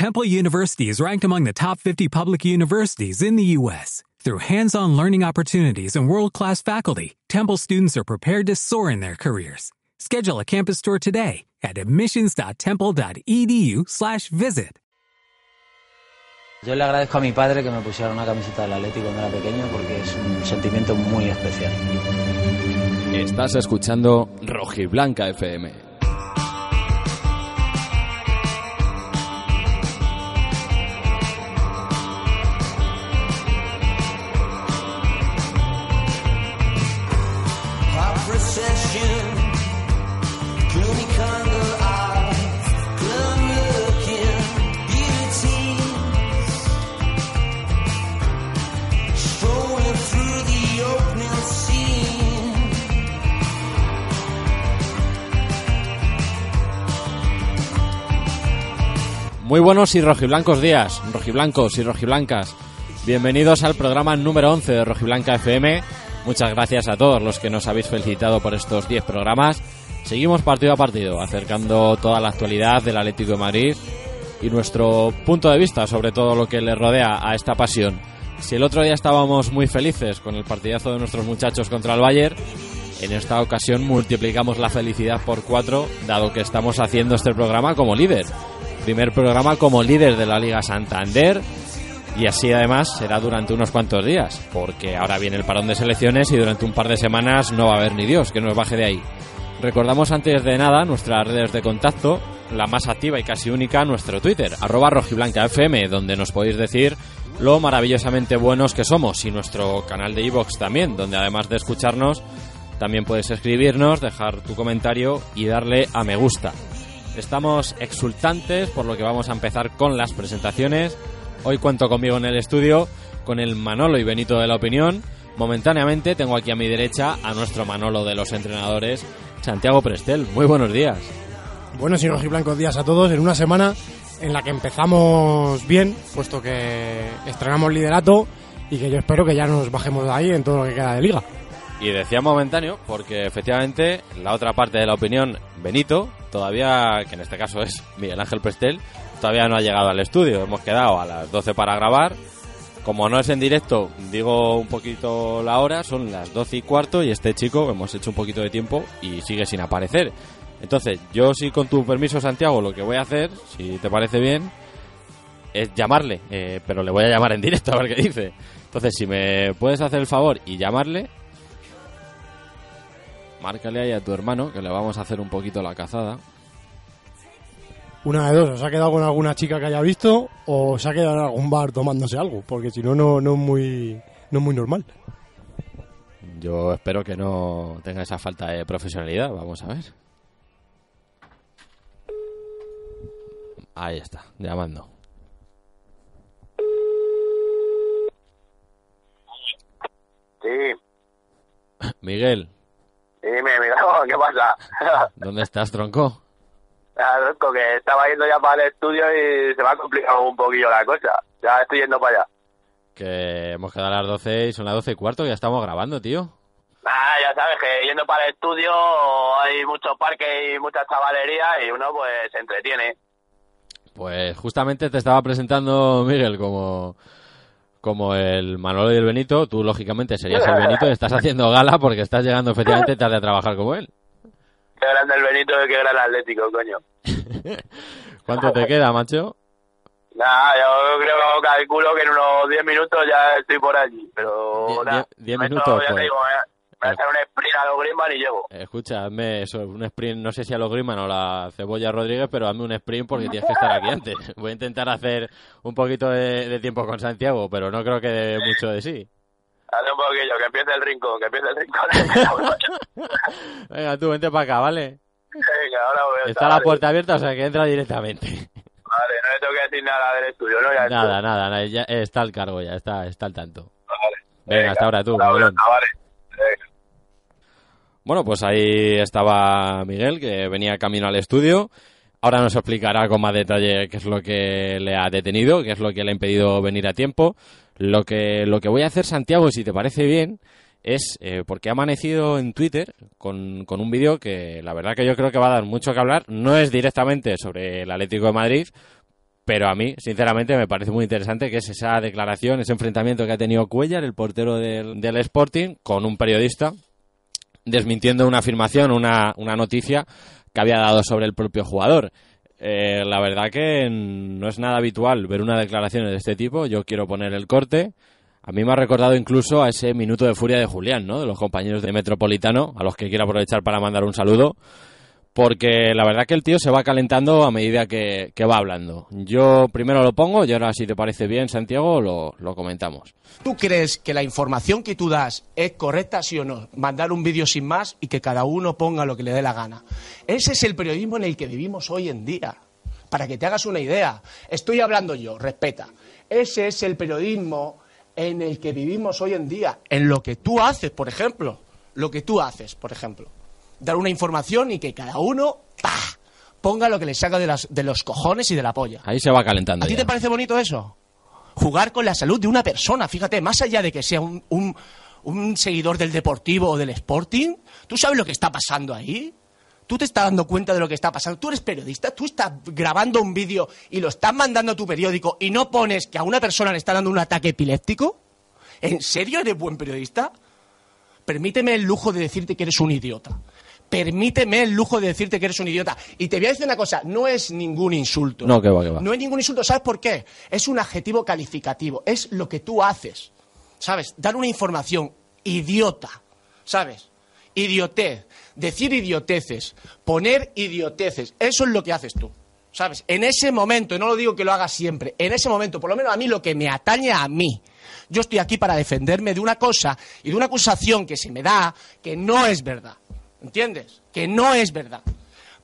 Temple University is ranked among the top 50 public universities in the U.S. Through hands-on learning opportunities and world-class faculty, Temple students are prepared to soar in their careers. Schedule a campus tour today at admissions.temple.edu/visit. Yo le agradezco a mi padre que me pusiera una camiseta del Atlético cuando era pequeño porque es un sentimiento muy especial. Estás escuchando Rojiblanca FM. Muy buenos y rojiblancos días, rojiblancos y rojiblancas. Bienvenidos al programa número 11 de Rojiblanca FM. Muchas gracias a todos los que nos habéis felicitado por estos 10 programas. Seguimos partido a partido, acercando toda la actualidad del Atlético de Madrid y nuestro punto de vista sobre todo lo que le rodea a esta pasión. Si el otro día estábamos muy felices con el partidazo de nuestros muchachos contra el Bayern, en esta ocasión multiplicamos la felicidad por cuatro, dado que estamos haciendo este programa como líder primer programa como líder de la Liga Santander y así además será durante unos cuantos días, porque ahora viene el parón de selecciones y durante un par de semanas no va a haber ni Dios que nos baje de ahí. Recordamos antes de nada nuestras redes de contacto, la más activa y casi única, nuestro Twitter, arroba rojiblancafm, donde nos podéis decir lo maravillosamente buenos que somos, y nuestro canal de iVoox también, donde además de escucharnos, también puedes escribirnos, dejar tu comentario y darle a me gusta. Estamos exultantes por lo que vamos a empezar con las presentaciones. Hoy cuento conmigo en el estudio con el Manolo y Benito de la opinión. Momentáneamente tengo aquí a mi derecha a nuestro Manolo de los entrenadores, Santiago Prestel. Muy buenos días. Buenos y rojiblancos días a todos en una semana en la que empezamos bien, puesto que estrenamos liderato y que yo espero que ya nos bajemos de ahí en todo lo que queda de liga. Y decía momentáneo porque efectivamente la otra parte de la opinión, Benito, todavía, que en este caso es Miguel Ángel Prestel, todavía no ha llegado al estudio. Hemos quedado a las 12 para grabar. Como no es en directo, digo un poquito la hora, son las 12 y cuarto y este chico hemos hecho un poquito de tiempo y sigue sin aparecer. Entonces, yo sí con tu permiso, Santiago, lo que voy a hacer, si te parece bien, es llamarle, eh, pero le voy a llamar en directo a ver qué dice. Entonces, si me puedes hacer el favor y llamarle, Márcale ahí a tu hermano, que le vamos a hacer un poquito la cazada. Una de dos, ¿os ha quedado con alguna chica que haya visto o se ha quedado en algún bar tomándose algo? Porque si no, no, no, es muy, no es muy normal. Yo espero que no tenga esa falta de profesionalidad. Vamos a ver. Ahí está, llamando. Sí. Miguel, Dime, mira, ¿qué pasa? ¿Dónde estás, tronco? Ah, tronco, que estaba yendo ya para el estudio y se me ha complicado un poquillo la cosa. Ya estoy yendo para allá. Que hemos quedado a las 12 y son las 12 y cuarto, ya estamos grabando, tío. Ah, ya sabes que yendo para el estudio hay muchos parques y mucha chavalería y uno pues se entretiene. Pues justamente te estaba presentando, Miguel, como como el Manolo y el Benito, tú lógicamente serías el Benito y estás haciendo gala porque estás llegando efectivamente tarde a trabajar como él. Qué grande el Benito qué gran Atlético, coño. ¿Cuánto te queda, macho? Nada, yo creo, calculo que en unos 10 minutos ya estoy por allí, pero... 10 minutos, pues. Digo, Voy a hacer un sprint a los Griezmann y llego. Escucha, hazme eso, un sprint, no sé si a los Griezmann o la Cebolla Rodríguez, pero hazme un sprint porque tienes que estar aquí antes. Voy a intentar hacer un poquito de, tiempo con Santiago, pero no creo que dé mucho de sí. Haz un poquillo, que empiece el rincón, que empiece el rincón. Venga, tú vente para acá, ¿vale? Venga, ahora voy a Está la puerta abierta, o sea que entra directamente. Vale, no le tengo que decir nada del estudio, ¿no? Ya nada, nada, nada, ya está el cargo ya, está, está al tanto. Vale. Venga, hasta ahora tú, cabrón. Vale. Bueno, pues ahí estaba Miguel, que venía camino al estudio. Ahora nos explicará con más detalle qué es lo que le ha detenido, qué es lo que le ha impedido venir a tiempo. Lo que, lo que voy a hacer, Santiago, si te parece bien, es eh, porque ha amanecido en Twitter con, con un vídeo que la verdad que yo creo que va a dar mucho que hablar. No es directamente sobre el Atlético de Madrid, pero a mí, sinceramente, me parece muy interesante que es esa declaración, ese enfrentamiento que ha tenido Cuellar, el portero del, del Sporting, con un periodista, desmintiendo una afirmación, una, una noticia que había dado sobre el propio jugador. Eh, la verdad que no es nada habitual ver una declaración de este tipo. Yo quiero poner el corte. A mí me ha recordado incluso a ese minuto de furia de Julián, ¿no? De los compañeros de Metropolitano, a los que quiero aprovechar para mandar un saludo porque la verdad que el tío se va calentando a medida que, va hablando. Yo primero lo pongo y ahora si te parece bien, Santiago, lo, lo, comentamos. ¿Tú crees que la información que tú das es correcta, sí o no? Mandar un vídeo sin más y que cada uno ponga lo que le dé la gana. Ese es el periodismo en el que vivimos hoy en día. Para que te hagas una idea. Estoy hablando yo, respeta. Ese es el periodismo en el que vivimos hoy en día. En lo que tú haces, por ejemplo. Lo que tú haces, por ejemplo dar una información y que cada uno ponga lo que le saca de, las, de los cojones y de la polla. Ahí se va calentando. ¿A ti te parece bonito eso? Jugar con la salud de una persona, fíjate, más allá de que sea un, un, un seguidor del deportivo o del sporting, ¿tú sabes lo que está pasando ahí? ¿Tú te estás dando cuenta de lo que está pasando? ¿Tú eres periodista? ¿Tú estás grabando un vídeo y lo estás mandando a tu periódico y no pones que a una persona le está dando un ataque epiléptico? ¿En serio eres buen periodista? Permíteme el lujo de decirte que eres un idiota permíteme el lujo de decirte que eres un idiota. Y te voy a decir una cosa, no es ningún insulto. No, que va, que va. No es ningún insulto, ¿sabes por qué? Es un adjetivo calificativo, es lo que tú haces. ¿Sabes? Dar una información idiota, ¿sabes? Idiotez, decir idioteces, poner idioteces, eso es lo que haces tú. ¿Sabes? En ese momento, y no lo digo que lo hagas siempre, en ese momento, por lo menos a mí lo que me atañe a mí, yo estoy aquí para defenderme de una cosa y de una acusación que se me da que no es verdad. ¿Entiendes? Que no es verdad.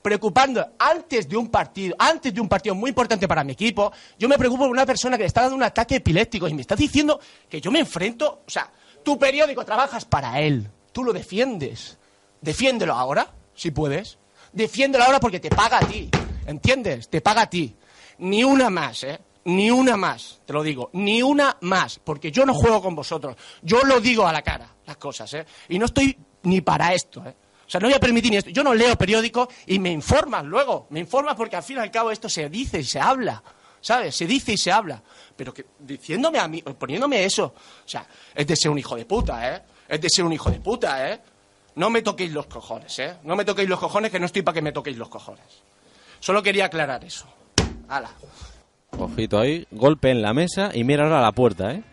Preocupando antes de un partido, antes de un partido muy importante para mi equipo, yo me preocupo por una persona que le está dando un ataque epiléptico y me está diciendo que yo me enfrento, o sea, tu periódico trabajas para él, tú lo defiendes. Defiéndelo ahora, si puedes. Defiéndelo ahora porque te paga a ti. ¿Entiendes? Te paga a ti. Ni una más, ¿eh? Ni una más, te lo digo, ni una más, porque yo no juego con vosotros. Yo lo digo a la cara, las cosas, ¿eh? Y no estoy ni para esto, ¿eh? O sea, no voy a permitir ni esto. Yo no leo periódico y me informan luego. Me informan porque al fin y al cabo esto se dice y se habla. ¿Sabes? Se dice y se habla. Pero que diciéndome a mí, poniéndome eso. O sea, es de ser un hijo de puta, ¿eh? Es de ser un hijo de puta, ¿eh? No me toquéis los cojones, ¿eh? No me toquéis los cojones, que no estoy para que me toquéis los cojones. Solo quería aclarar eso. Hala. Ojito ahí, golpe en la mesa y mira ahora la puerta, ¿eh?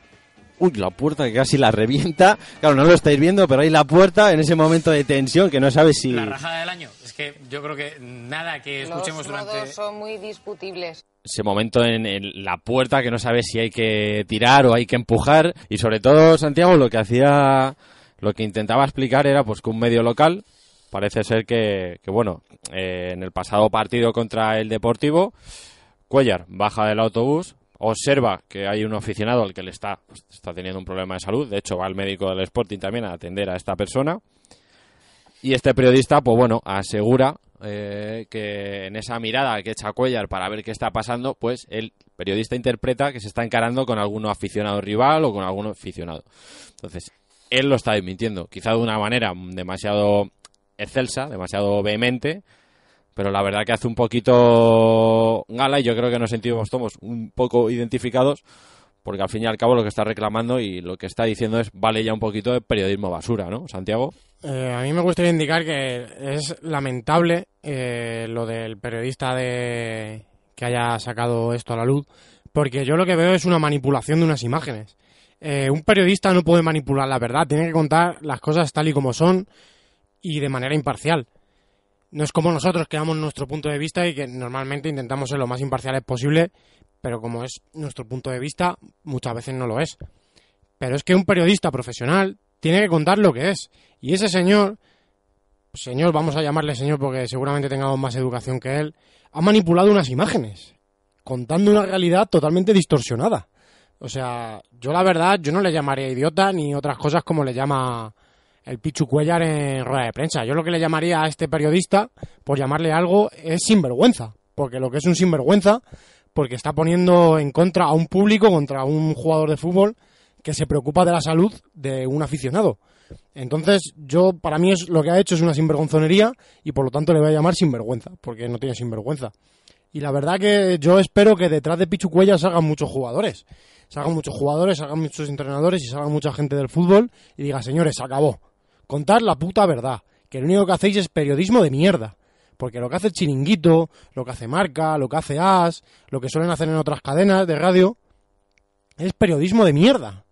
Uy, la puerta que casi la revienta. Claro, no lo estáis viendo, pero hay la puerta en ese momento de tensión que no sabes si... La rajada del año. Es que yo creo que nada que escuchemos Los durante... son muy discutibles. Ese momento en, la puerta que no sabes si hay que tirar o hay que empujar. Y sobre todo, Santiago, lo que hacía... Lo que intentaba explicar era pues que un medio local parece ser que, que bueno, eh, en el pasado partido contra el Deportivo, Cuellar baja del autobús, observa que hay un aficionado al que le está, pues, está teniendo un problema de salud, de hecho va al médico del Sporting también a atender a esta persona, y este periodista, pues bueno, asegura eh, que en esa mirada que echa Cuellar para ver qué está pasando, pues el periodista interpreta que se está encarando con algún aficionado rival o con algún aficionado. Entonces, él lo está desmintiendo, quizá de una manera demasiado excelsa, demasiado vehemente, pero la verdad que hace un poquito gala y yo creo que nos sentimos todos un poco identificados porque al fin y al cabo lo que está reclamando y lo que está diciendo es vale ya un poquito de periodismo basura, ¿no, Santiago? Eh, a mí me gustaría indicar que es lamentable eh, lo del periodista de que haya sacado esto a la luz, porque yo lo que veo es una manipulación de unas imágenes. Eh, un periodista no puede manipular la verdad, tiene que contar las cosas tal y como son y de manera imparcial no es como nosotros que damos nuestro punto de vista y que normalmente intentamos ser lo más imparciales posible, pero como es nuestro punto de vista, muchas veces no lo es. Pero es que un periodista profesional tiene que contar lo que es. Y ese señor, señor, vamos a llamarle señor porque seguramente tengamos más educación que él, ha manipulado unas imágenes, contando una realidad totalmente distorsionada. O sea, yo la verdad, yo no le llamaría idiota ni otras cosas como le llama el Pichu Cuellar en rueda de prensa. Yo lo que le llamaría a este periodista, por llamarle algo, es sinvergüenza. Porque lo que es un sinvergüenza, porque está poniendo en contra a un público, contra un jugador de fútbol que se preocupa de la salud de un aficionado. Entonces, yo, para mí, es, lo que ha hecho es una sinvergonzonería y por lo tanto le voy a llamar sinvergüenza, porque no tiene sinvergüenza. Y la verdad que yo espero que detrás de Pichu Cuellar salgan muchos jugadores. Salgan muchos jugadores, salgan muchos entrenadores y salgan mucha gente del fútbol y diga, señores, se acabó. Contar la puta verdad. Que lo único que hacéis es periodismo de mierda. Porque lo que hace Chiringuito, lo que hace Marca, lo que hace As, lo que suelen hacer en otras cadenas de radio, es periodismo de mierda.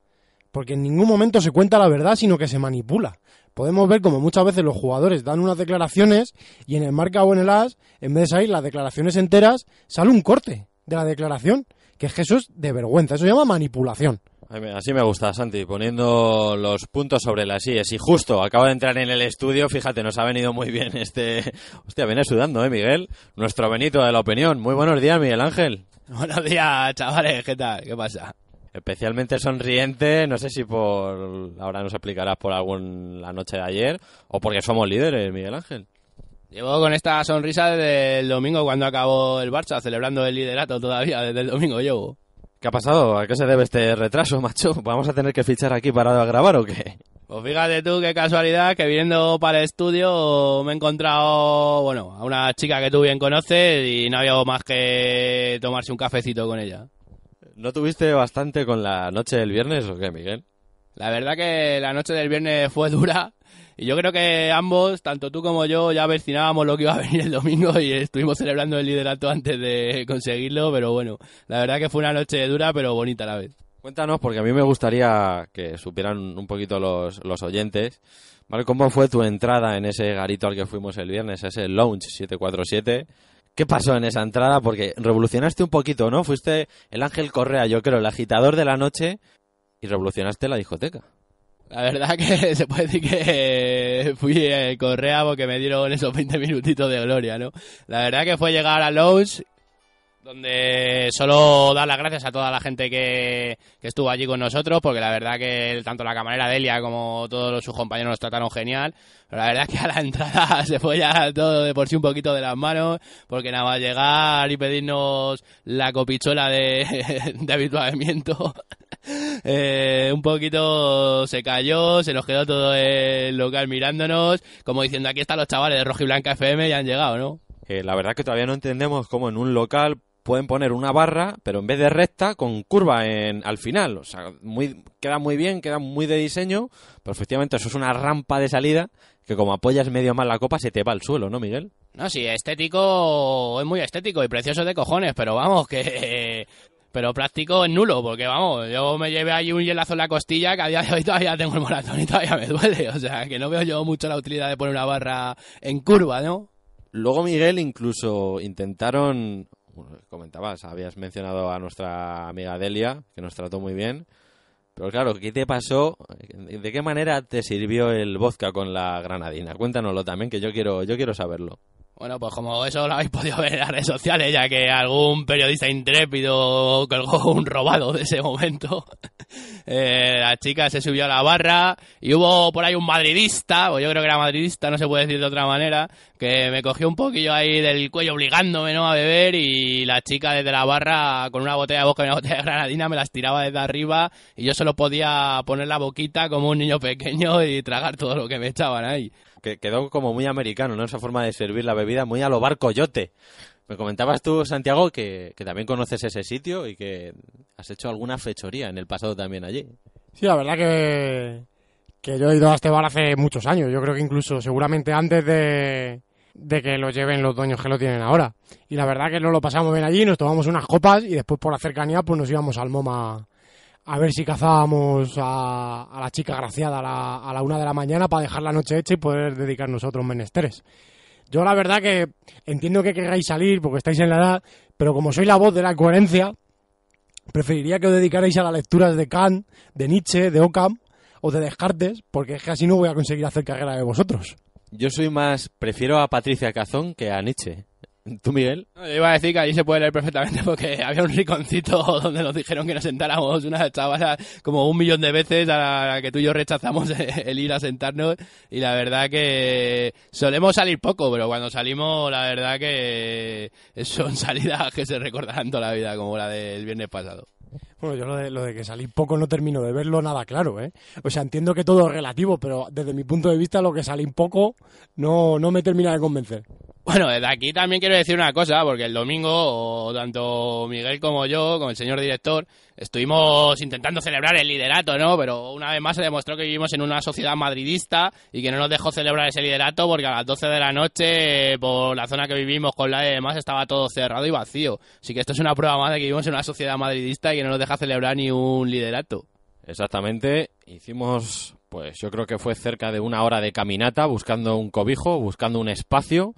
Porque en ningún momento se cuenta la verdad, sino que se manipula. Podemos ver como muchas veces los jugadores dan unas declaraciones y en el Marca o en el As, en vez de salir las declaraciones enteras, sale un corte de la declaración. Que es que eso es de vergüenza, eso se llama manipulación. Así me gusta, Santi, poniendo los puntos sobre las IES. Y justo, acabo de entrar en el estudio, fíjate, nos ha venido muy bien este... Hostia, viene sudando, ¿eh, Miguel? Nuestro Benito de la opinión. Muy buenos días, Miguel Ángel. Buenos días, chavales, ¿qué tal? ¿Qué pasa? Especialmente sonriente, no sé si por... Ahora nos explicarás por algún la noche de ayer o porque somos líderes, Miguel Ángel. Llevo con esta sonrisa desde el domingo cuando acabó el Barça, celebrando el liderato todavía, desde el domingo llevo. ¿Qué ha pasado? ¿A qué se debe este retraso, macho? ¿Vamos a tener que fichar aquí para grabar o qué? Pues fíjate tú qué casualidad que viniendo para el estudio me he encontrado, bueno, a una chica que tú bien conoces y no había más que tomarse un cafecito con ella. ¿No tuviste bastante con la noche del viernes o qué, Miguel? La verdad que la noche del viernes fue dura y yo creo que ambos, tanto tú como yo, ya vecinábamos lo que iba a venir el domingo y estuvimos celebrando el liderato antes de conseguirlo, pero bueno, la verdad que fue una noche dura pero bonita a la vez. Cuéntanos, porque a mí me gustaría que supieran un poquito los, los oyentes. ¿Cómo fue tu entrada en ese garito al que fuimos el viernes, ese Lounge 747? ¿Qué pasó en esa entrada? Porque revolucionaste un poquito, ¿no? Fuiste el Ángel Correa, yo creo, el agitador de la noche y revolucionaste la discoteca. La verdad que se puede decir que fui eh, Correa porque me dieron esos 20 minutitos de gloria, ¿no? La verdad que fue llegar a Lowe's donde solo dar las gracias a toda la gente que, que, estuvo allí con nosotros, porque la verdad que tanto la camarera Delia como todos sus compañeros nos trataron genial, pero la verdad que a la entrada se fue ya todo de por sí un poquito de las manos, porque nada más llegar y pedirnos la copichola de, de habituamiento, eh, un poquito se cayó, se nos quedó todo el local mirándonos, como diciendo aquí están los chavales de Rojo y Blanca FM y han llegado, ¿no? Eh, la verdad que todavía no entendemos cómo en un local pueden poner una barra, pero en vez de recta, con curva en, al final. O sea, muy, queda muy bien, queda muy de diseño, pero efectivamente eso es una rampa de salida que como apoyas medio mal la copa se te va al suelo, ¿no, Miguel? No, sí, estético es muy estético y precioso de cojones, pero vamos, que... Pero práctico es nulo, porque vamos, yo me llevé ahí un hielazo en la costilla que a día de hoy todavía tengo el moratón y todavía me duele. O sea, que no veo yo mucho la utilidad de poner una barra en curva, ¿no? Luego, Miguel, incluso intentaron comentabas, habías mencionado a nuestra amiga Delia, que nos trató muy bien. Pero claro, ¿qué te pasó? ¿De qué manera te sirvió el vodka con la granadina? Cuéntanoslo también, que yo quiero, yo quiero saberlo. Bueno, pues como eso lo habéis podido ver en las redes sociales, ya que algún periodista intrépido colgó un robado de ese momento, eh, la chica se subió a la barra y hubo por ahí un madridista, o yo creo que era madridista, no se puede decir de otra manera, que me cogió un poquillo ahí del cuello obligándome ¿no? a beber y la chica desde la barra con una botella de vodka y una botella de granadina me las tiraba desde arriba y yo solo podía poner la boquita como un niño pequeño y tragar todo lo que me echaban ahí que quedó como muy americano, ¿no? Esa forma de servir la bebida muy a lo bar coyote. Me comentabas tú, Santiago, que, también conoces ese sitio y que has hecho alguna fechoría en el pasado también allí. Sí, la verdad que, que yo he ido a este bar hace muchos años. Yo creo que incluso seguramente antes de, de que lo lleven los dueños que lo tienen ahora. Y la verdad que nos lo pasamos bien allí, nos tomamos unas copas y después por la cercanía pues nos íbamos al MoMA a ver si cazábamos a, la chica graciada a la, a la, una de la mañana para dejar la noche hecha y poder dedicarnos a menesteres. Yo la verdad que entiendo que queráis salir porque estáis en la edad, pero como soy la voz de la coherencia, preferiría que os dedicarais a las lecturas de Kant, de Nietzsche, de Occam o de Descartes, porque es que así no voy a conseguir hacer carrera de vosotros. Yo soy más, prefiero a Patricia Cazón que a Nietzsche. ¿Tú, Miguel? iba a decir que allí se puede leer perfectamente porque había un riconcito donde nos dijeron que nos sentáramos una chavala como un millón de veces a la que tú y yo rechazamos el ir a sentarnos y la verdad que solemos salir poco, pero cuando salimos la verdad que son salidas que se recordarán toda la vida como la del viernes pasado. Bueno, yo lo de, lo de que salí poco no termino de verlo nada claro, ¿eh? O sea, entiendo que todo es relativo, pero desde mi punto de vista lo que salí poco no, no me termina de convencer. Bueno, desde aquí también quiero decir una cosa, porque el domingo, tanto Miguel como yo, como el señor director, estuvimos intentando celebrar el liderato, ¿no? Pero una vez más se demostró que vivimos en una sociedad madridista y que no nos dejó celebrar ese liderato porque a las 12 de la noche, por la zona que vivimos con la y demás, estaba todo cerrado y vacío. Así que esto es una prueba más de que vivimos en una sociedad madridista y que no nos deja celebrar ni un liderato. Exactamente, hicimos, pues yo creo que fue cerca de una hora de caminata buscando un cobijo, buscando un espacio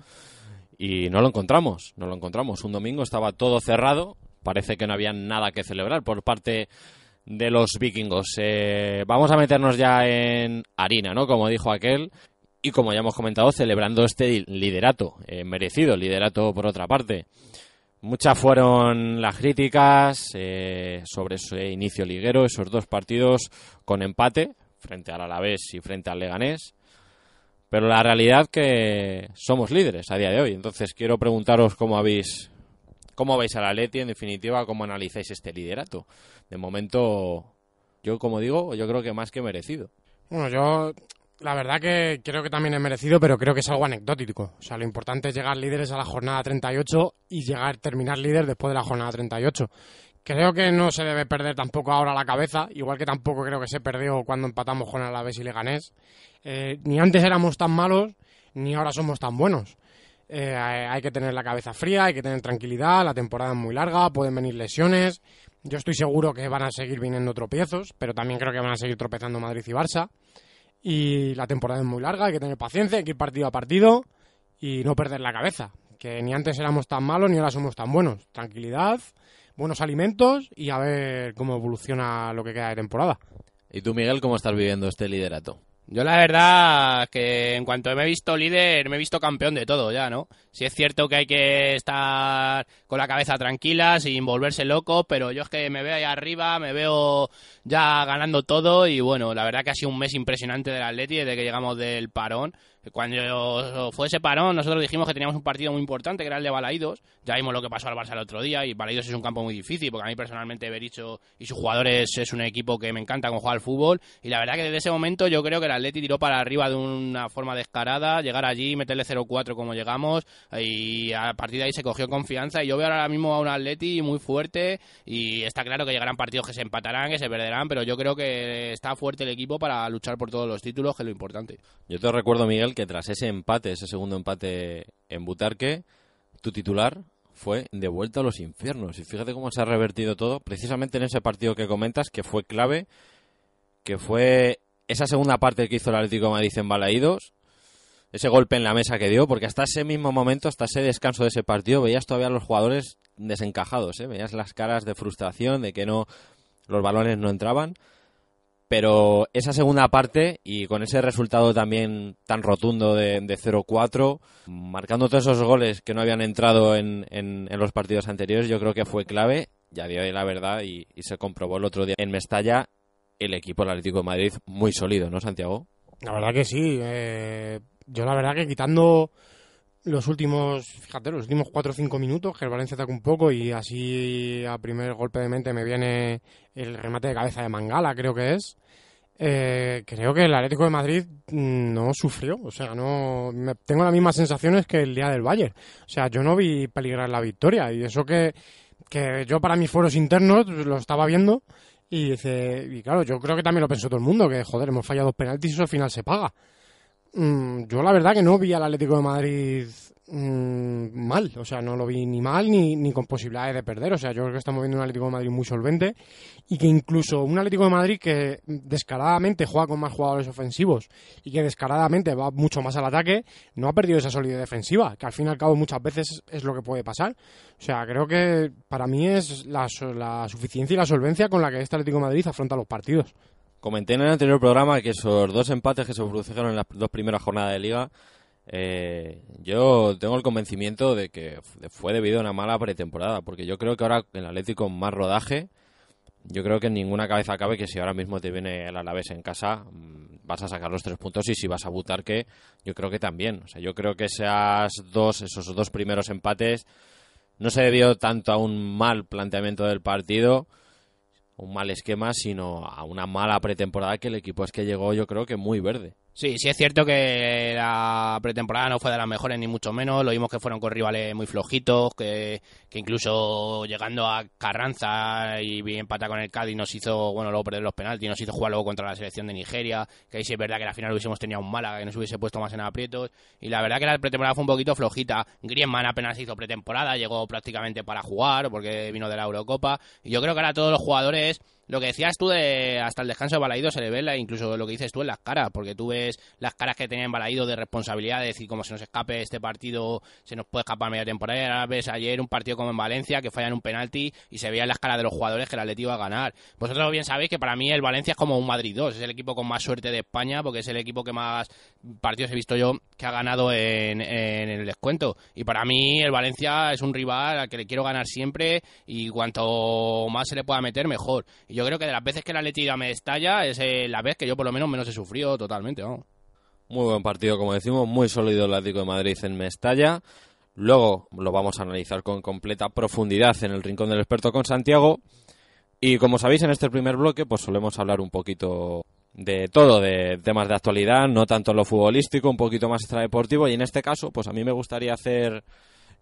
y no lo encontramos, no lo encontramos. Un domingo estaba todo cerrado, parece que no había nada que celebrar por parte de los vikingos. Eh, vamos a meternos ya en harina, ¿no? Como dijo aquel. Y como ya hemos comentado, celebrando este liderato, eh, merecido liderato por otra parte. Muchas fueron las críticas eh, sobre ese inicio liguero, esos dos partidos con empate, frente al Alavés y frente al Leganés. Pero la realidad que somos líderes a día de hoy. Entonces quiero preguntaros cómo habéis cómo veis la Atleti, en definitiva, cómo analizáis este liderato. De momento, yo como digo, yo creo que más que merecido. Bueno, yo la verdad que creo que también es merecido, pero creo que es algo anecdótico. O sea, lo importante es llegar líderes a la jornada 38 y llegar terminar líder después de la jornada 38. Creo que no se debe perder tampoco ahora la cabeza, igual que tampoco creo que se perdió cuando empatamos con Alavés y Leganés. Eh, ni antes éramos tan malos, ni ahora somos tan buenos. Eh, hay que tener la cabeza fría, hay que tener tranquilidad, la temporada es muy larga, pueden venir lesiones. Yo estoy seguro que van a seguir viniendo tropiezos, pero también creo que van a seguir tropezando Madrid y Barça y la temporada es muy larga, hay que tener paciencia, hay que ir partido a partido y no perder la cabeza, que ni antes éramos tan malos ni ahora somos tan buenos. Tranquilidad, buenos alimentos y a ver cómo evoluciona lo que queda de temporada. ¿Y tú, Miguel, cómo estás viviendo este liderato? Yo la verdad que en cuanto me he visto líder, me he visto campeón de todo ya, ¿no? Si es cierto que hay que estar con la cabeza tranquila, sin volverse loco, pero yo es que me veo ahí arriba, me veo ya ganando todo y bueno, la verdad que ha sido un mes impresionante del Atleti desde que llegamos del parón. Cuando fue ese parón, nosotros dijimos que teníamos un partido muy importante, que era el de Balaídos. Ya vimos lo que pasó al Barça el otro día, y Balaídos es un campo muy difícil, porque a mí personalmente Bericho y sus jugadores es un equipo que me encanta con jugar al fútbol. Y la verdad que desde ese momento yo creo que el Atleti tiró para arriba de una forma descarada, llegar allí, meterle 0-4 como llegamos, y a partir de ahí se cogió confianza. Y yo veo ahora mismo a un Atleti muy fuerte, y está claro que llegarán partidos que se empatarán, que se perderán, pero yo creo que está fuerte el equipo para luchar por todos los títulos, que es lo importante. Yo te recuerdo, Miguel, que tras ese empate, ese segundo empate en Butarque, tu titular fue de vuelta a los infiernos. Y fíjate cómo se ha revertido todo, precisamente en ese partido que comentas, que fue clave, que fue esa segunda parte que hizo el Atlético de Madrid en Balaídos, ese golpe en la mesa que dio, porque hasta ese mismo momento, hasta ese descanso de ese partido, veías todavía a los jugadores desencajados, ¿eh? veías las caras de frustración, de que no los balones no entraban pero esa segunda parte y con ese resultado también tan rotundo de, 0-4, marcando todos esos goles que no habían entrado en, los partidos anteriores, yo creo que fue clave, ya dio la verdad y, se comprobó el otro día en Mestalla el equipo del Atlético de Madrid muy sólido, ¿no, Santiago? La verdad que sí. Eh, yo la verdad que quitando los últimos, fíjate, los últimos 4 o 5 minutos, que el Valencia ataca un poco y así a primer golpe de mente me viene el remate de cabeza de Mangala, creo que es. Eh, creo que el Atlético de Madrid no sufrió, o sea, no tengo las mismas sensaciones que el día del Bayern. O sea, yo no vi peligrar la victoria y eso que, que yo para mis foros internos lo estaba viendo y dice, y claro, yo creo que también lo pensó todo el mundo, que joder, hemos fallado dos penaltis y eso al final se paga. Mm, yo la verdad que no vi al Atlético de Madrid Mm, mal, o sea, no lo vi ni mal ni, ni con posibilidades de perder, o sea, yo creo que estamos viendo un Atlético de Madrid muy solvente y que incluso un Atlético de Madrid que descaradamente juega con más jugadores ofensivos y que descaradamente va mucho más al ataque, no ha perdido esa solidez defensiva, que al fin y al cabo muchas veces es lo que puede pasar. O sea, creo que para mí es la, la suficiencia y la solvencia con la que este Atlético de Madrid afronta los partidos. Comenté en el anterior programa que esos dos empates que se produjeron en las dos primeras jornadas de liga eh, yo tengo el convencimiento de que fue debido a una mala pretemporada, porque yo creo que ahora el Atlético más rodaje, yo creo que en ninguna cabeza cabe que si ahora mismo te viene el Alavés en casa, mm, vas a sacar los tres puntos y si vas a butar que yo creo que también. O sea, yo creo que esas dos, esos dos primeros empates no se debió tanto a un mal planteamiento del partido, un mal esquema, sino a una mala pretemporada que el equipo es que llegó yo creo que muy verde Sí, sí es cierto que la pretemporada no fue de las mejores ni mucho menos. Lo vimos que fueron con rivales muy flojitos, que, que incluso llegando a Carranza y bien empata con el Cádiz nos hizo, bueno, luego perder los penaltis, nos hizo jugar luego contra la selección de Nigeria, que ahí sí es verdad que al final hubiésemos tenido un Málaga que nos hubiese puesto más en aprietos. Y la verdad que la pretemporada fue un poquito flojita. Griezmann apenas hizo pretemporada, llegó prácticamente para jugar porque vino de la Eurocopa. Y yo creo que ahora todos los jugadores lo que decías tú de hasta el descanso de Balaído se le ve incluso lo que dices tú en las caras, porque tú ves las caras que tenía en Balaído de responsabilidad, de decir, como se nos escape este partido, se nos puede escapar media temporada. Y ahora ves ayer un partido como en Valencia que fallan un penalti y se veía en las caras de los jugadores que el Atleti iba a ganar. Vosotros bien sabéis que para mí el Valencia es como un Madrid 2, es el equipo con más suerte de España, porque es el equipo que más partidos he visto yo que ha ganado en, el descuento. Y para mí el Valencia es un rival al que le quiero ganar siempre y cuanto más se le pueda meter, mejor yo creo que de las veces que la Leti me estalla es eh, la vez que yo por lo menos menos he sufrido totalmente. Muy buen partido, como decimos, muy sólido el Atlético de Madrid en Mestalla. Luego lo vamos a analizar con completa profundidad en el Rincón del Experto con Santiago. Y como sabéis, en este primer bloque, pues solemos hablar un poquito de todo, de temas de actualidad, no tanto lo futbolístico, un poquito más extradeportivo. Y en este caso, pues a mí me gustaría hacer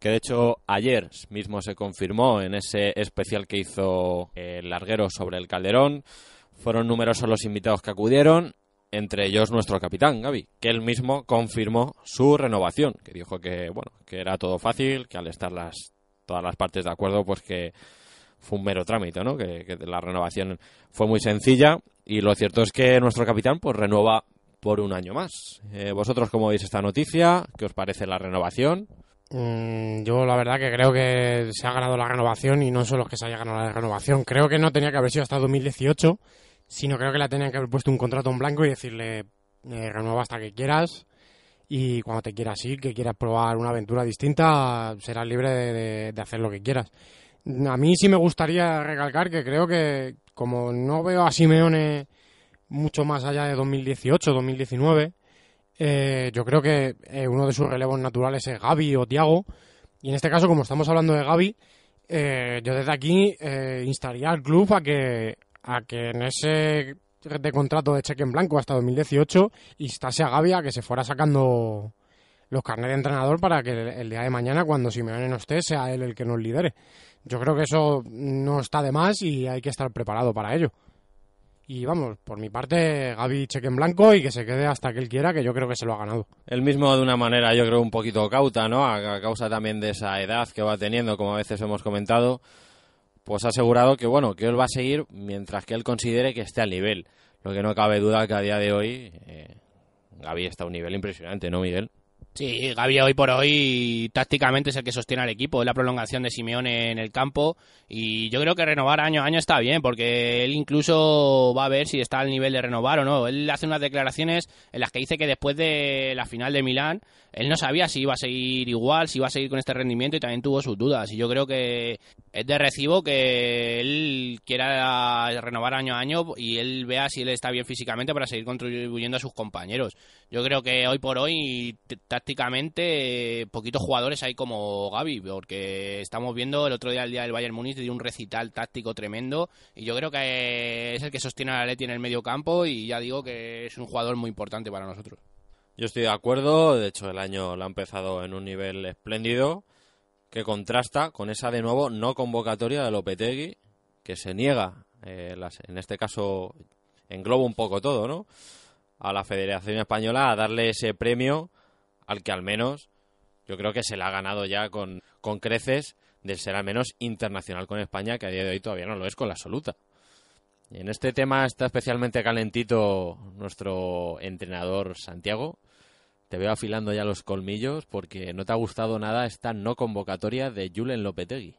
que de hecho ayer mismo se confirmó en ese especial que hizo el larguero sobre el Calderón. Fueron numerosos los invitados que acudieron, entre ellos nuestro capitán, Gaby, que él mismo confirmó su renovación, que dijo que, bueno, que era todo fácil, que al estar las, todas las partes de acuerdo, pues que fue un mero trámite, ¿no? Que, la renovación fue muy sencilla y lo cierto es que nuestro capitán pues renueva por un año más. Eh, ¿Vosotros cómo veis esta noticia? ¿Qué os parece la renovación? Mm, yo la verdad que creo que se ha ganado la renovación y no solo que se haya ganado la renovación. Creo que no tenía que haber sido hasta 2018, sino creo que la tenían que haber puesto un contrato en blanco y decirle eh, renueva hasta que quieras y cuando te quieras ir, que quieras probar una aventura distinta, serás libre de, de hacer lo que quieras. A mí sí me gustaría recalcar que creo que como no veo a Simeone mucho más allá de 2018, 2019, eh, yo creo que eh, uno de sus relevos naturales es Gaby o Tiago. Y en este caso, como estamos hablando de Gaby, eh, yo desde aquí instaría al club a que, a que en ese de contrato de cheque en blanco hasta 2018 instase a Gaby a que se fuera sacando los carnes de entrenador para que el, día de mañana, cuando Simeone no esté, sea él el que nos lidere. Yo creo que eso no está de más y hay que estar preparado para ello. Y vamos, por mi parte, Gaby cheque en blanco y que se quede hasta que él quiera, que yo creo que se lo ha ganado. El mismo de una manera, yo creo, un poquito cauta, ¿no? A causa también de esa edad que va teniendo, como a veces hemos comentado, pues ha asegurado que, bueno, que él va a seguir mientras que él considere que esté al nivel. Lo que no cabe duda que a día de hoy eh, Gaby está a un nivel impresionante, ¿no, Miguel? Sí, Gaby hoy por hoy tácticamente es el que sostiene al equipo, es la prolongación de Simeone en el campo y yo creo que renovar año a año está bien porque él incluso va a ver si está al nivel de renovar o no. Él hace unas declaraciones en las que dice que después de la final de Milán él no sabía si iba a seguir igual, si iba a seguir con este rendimiento y también tuvo sus dudas y yo creo que es de recibo que él quiera renovar año a año y él vea si él está bien físicamente para seguir contribuyendo a sus compañeros. Yo creo que hoy por hoy tácticamente poquitos jugadores hay como Gaby, porque estamos viendo el otro día el día del Bayern Múnich dio un recital táctico tremendo y yo creo que es el que sostiene a Leti en el medio campo y ya digo que es un jugador muy importante para nosotros. Yo estoy de acuerdo, de hecho el año lo ha empezado en un nivel espléndido que contrasta con esa de nuevo no convocatoria de Lopetegui que se niega, eh, en este caso engloba un poco todo, ¿no? a la Federación Española a darle ese premio al que al menos yo creo que se le ha ganado ya con, con creces de ser al menos internacional con España, que a día de hoy todavía no lo es con la absoluta. En este tema está especialmente calentito nuestro entrenador Santiago. Te veo afilando ya los colmillos porque no te ha gustado nada esta no convocatoria de Julen Lopetegui.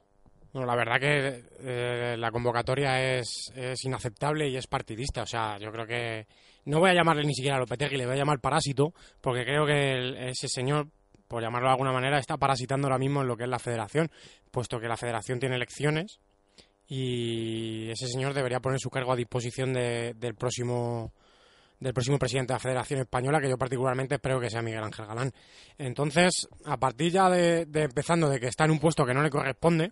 Bueno, la verdad que eh, la convocatoria es, es, inaceptable y es partidista. O sea, yo creo que no voy a llamarle ni siquiera a Lopetegui, le voy a llamar parásito, porque creo que ese señor, por llamarlo de alguna manera, está parasitando ahora mismo en lo que es la federación, puesto que la federación tiene elecciones y ese señor debería poner su cargo a disposición del próximo del próximo presidente de la Federación Española, que yo particularmente espero que sea Miguel Ángel Galán. Entonces, a partir ya de empezando de que está en un puesto que no le corresponde,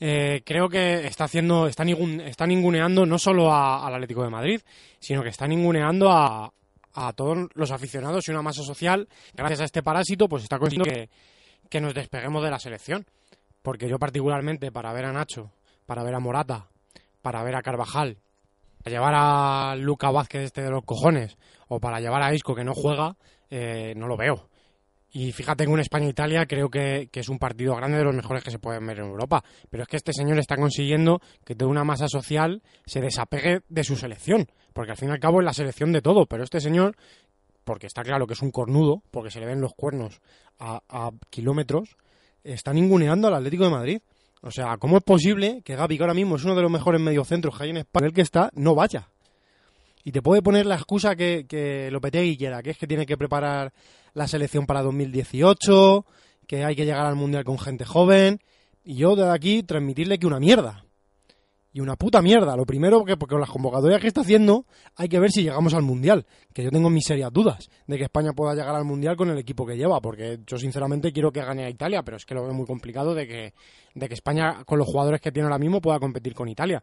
eh, creo que está haciendo, está, ninguneando no solo al Atlético de Madrid, sino que está ninguneando a, a todos los aficionados y una masa social, gracias a este parásito, pues está consiguiendo que, que nos despeguemos de la selección. Porque yo particularmente, para ver a Nacho, para ver a Morata, para ver a Carvajal, para llevar a Luca Vázquez este de los cojones, o para llevar a Isco que no juega, eh, no lo veo. Y fíjate en España-Italia creo que, que, es un partido grande de los mejores que se pueden ver en Europa. Pero es que este señor está consiguiendo que toda una masa social se desapegue de su selección. Porque al fin y al cabo es la selección de todo. Pero este señor, porque está claro que es un cornudo, porque se le ven los cuernos a, a kilómetros, está ninguneando al Atlético de Madrid. O sea, ¿cómo es posible que Gaby, que ahora mismo es uno de los mejores mediocentros que hay en España, el que está, no vaya? Y te puede poner la excusa que, que Lopetegui quiera, que es que tiene que preparar la selección para 2018, que hay que llegar al Mundial con gente joven. Y yo de aquí transmitirle que una mierda. Y una puta mierda. Lo primero, que porque con las convocatorias que está haciendo, hay que ver si llegamos al Mundial. Que yo tengo mis serias dudas de que España pueda llegar al Mundial con el equipo que lleva. Porque yo sinceramente quiero que gane a Italia, pero es que lo veo muy complicado de que, de que España, con los jugadores que tiene ahora mismo, pueda competir con Italia.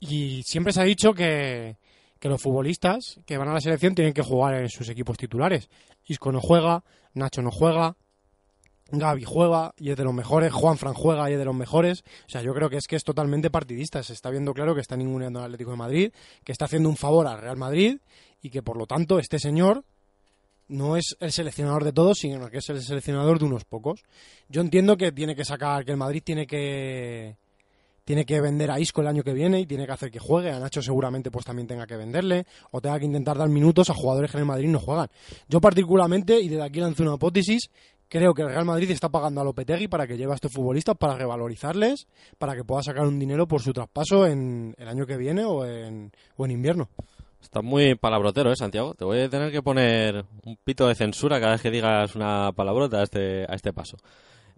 Y siempre se ha dicho que, que los futbolistas que van a la selección tienen que jugar en sus equipos titulares. Isco no juega, Nacho no juega, Gaby juega y es de los mejores, Juan Fran juega y es de los mejores. O sea, yo creo que es que es totalmente partidista. Se está viendo claro que está ninguneando al Atlético de Madrid, que está haciendo un favor al Real Madrid y que por lo tanto este señor no es el seleccionador de todos, sino que es el seleccionador de unos pocos. Yo entiendo que tiene que sacar, que el Madrid tiene que tiene que vender a Isco el año que viene y tiene que hacer que juegue. A Nacho seguramente pues también tenga que venderle o tenga que intentar dar minutos a jugadores que en el Madrid no juegan. Yo particularmente, y desde aquí lanzo una hipótesis, creo que el Real Madrid está pagando a Lopetegui para que lleve a estos futbolistas, para revalorizarles, para que pueda sacar un dinero por su traspaso en el año que viene o en, o en invierno. Estás muy palabrotero, ¿eh, Santiago? Te voy a tener que poner un pito de censura cada vez que digas una palabrota a este, a este paso.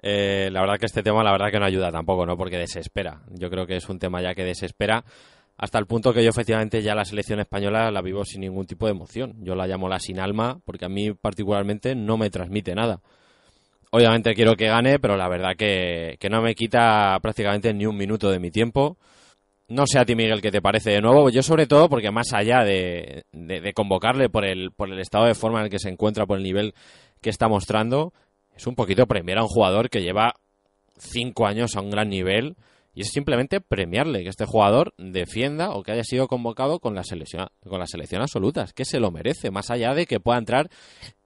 Eh, la verdad que este tema, la verdad que no ayuda tampoco, ¿no? Porque desespera. Yo creo que es un tema ya que desespera hasta el punto que yo efectivamente ya la selección española la vivo sin ningún tipo de emoción. Yo la llamo la sin alma porque a mí particularmente no me transmite nada. Obviamente quiero que gane, pero la verdad que, que no me quita prácticamente ni un minuto de mi tiempo. No sé a ti, Miguel, qué te parece de nuevo. Yo sobre todo porque más allá de, convocarle por el, por el estado de forma en el que se encuentra, por el nivel que está mostrando, es un poquito premiar a un jugador que lleva cinco años a un gran nivel y es simplemente premiarle que este jugador defienda o que haya sido convocado con la selección, con la selección absoluta. Que se lo merece, más allá de que pueda entrar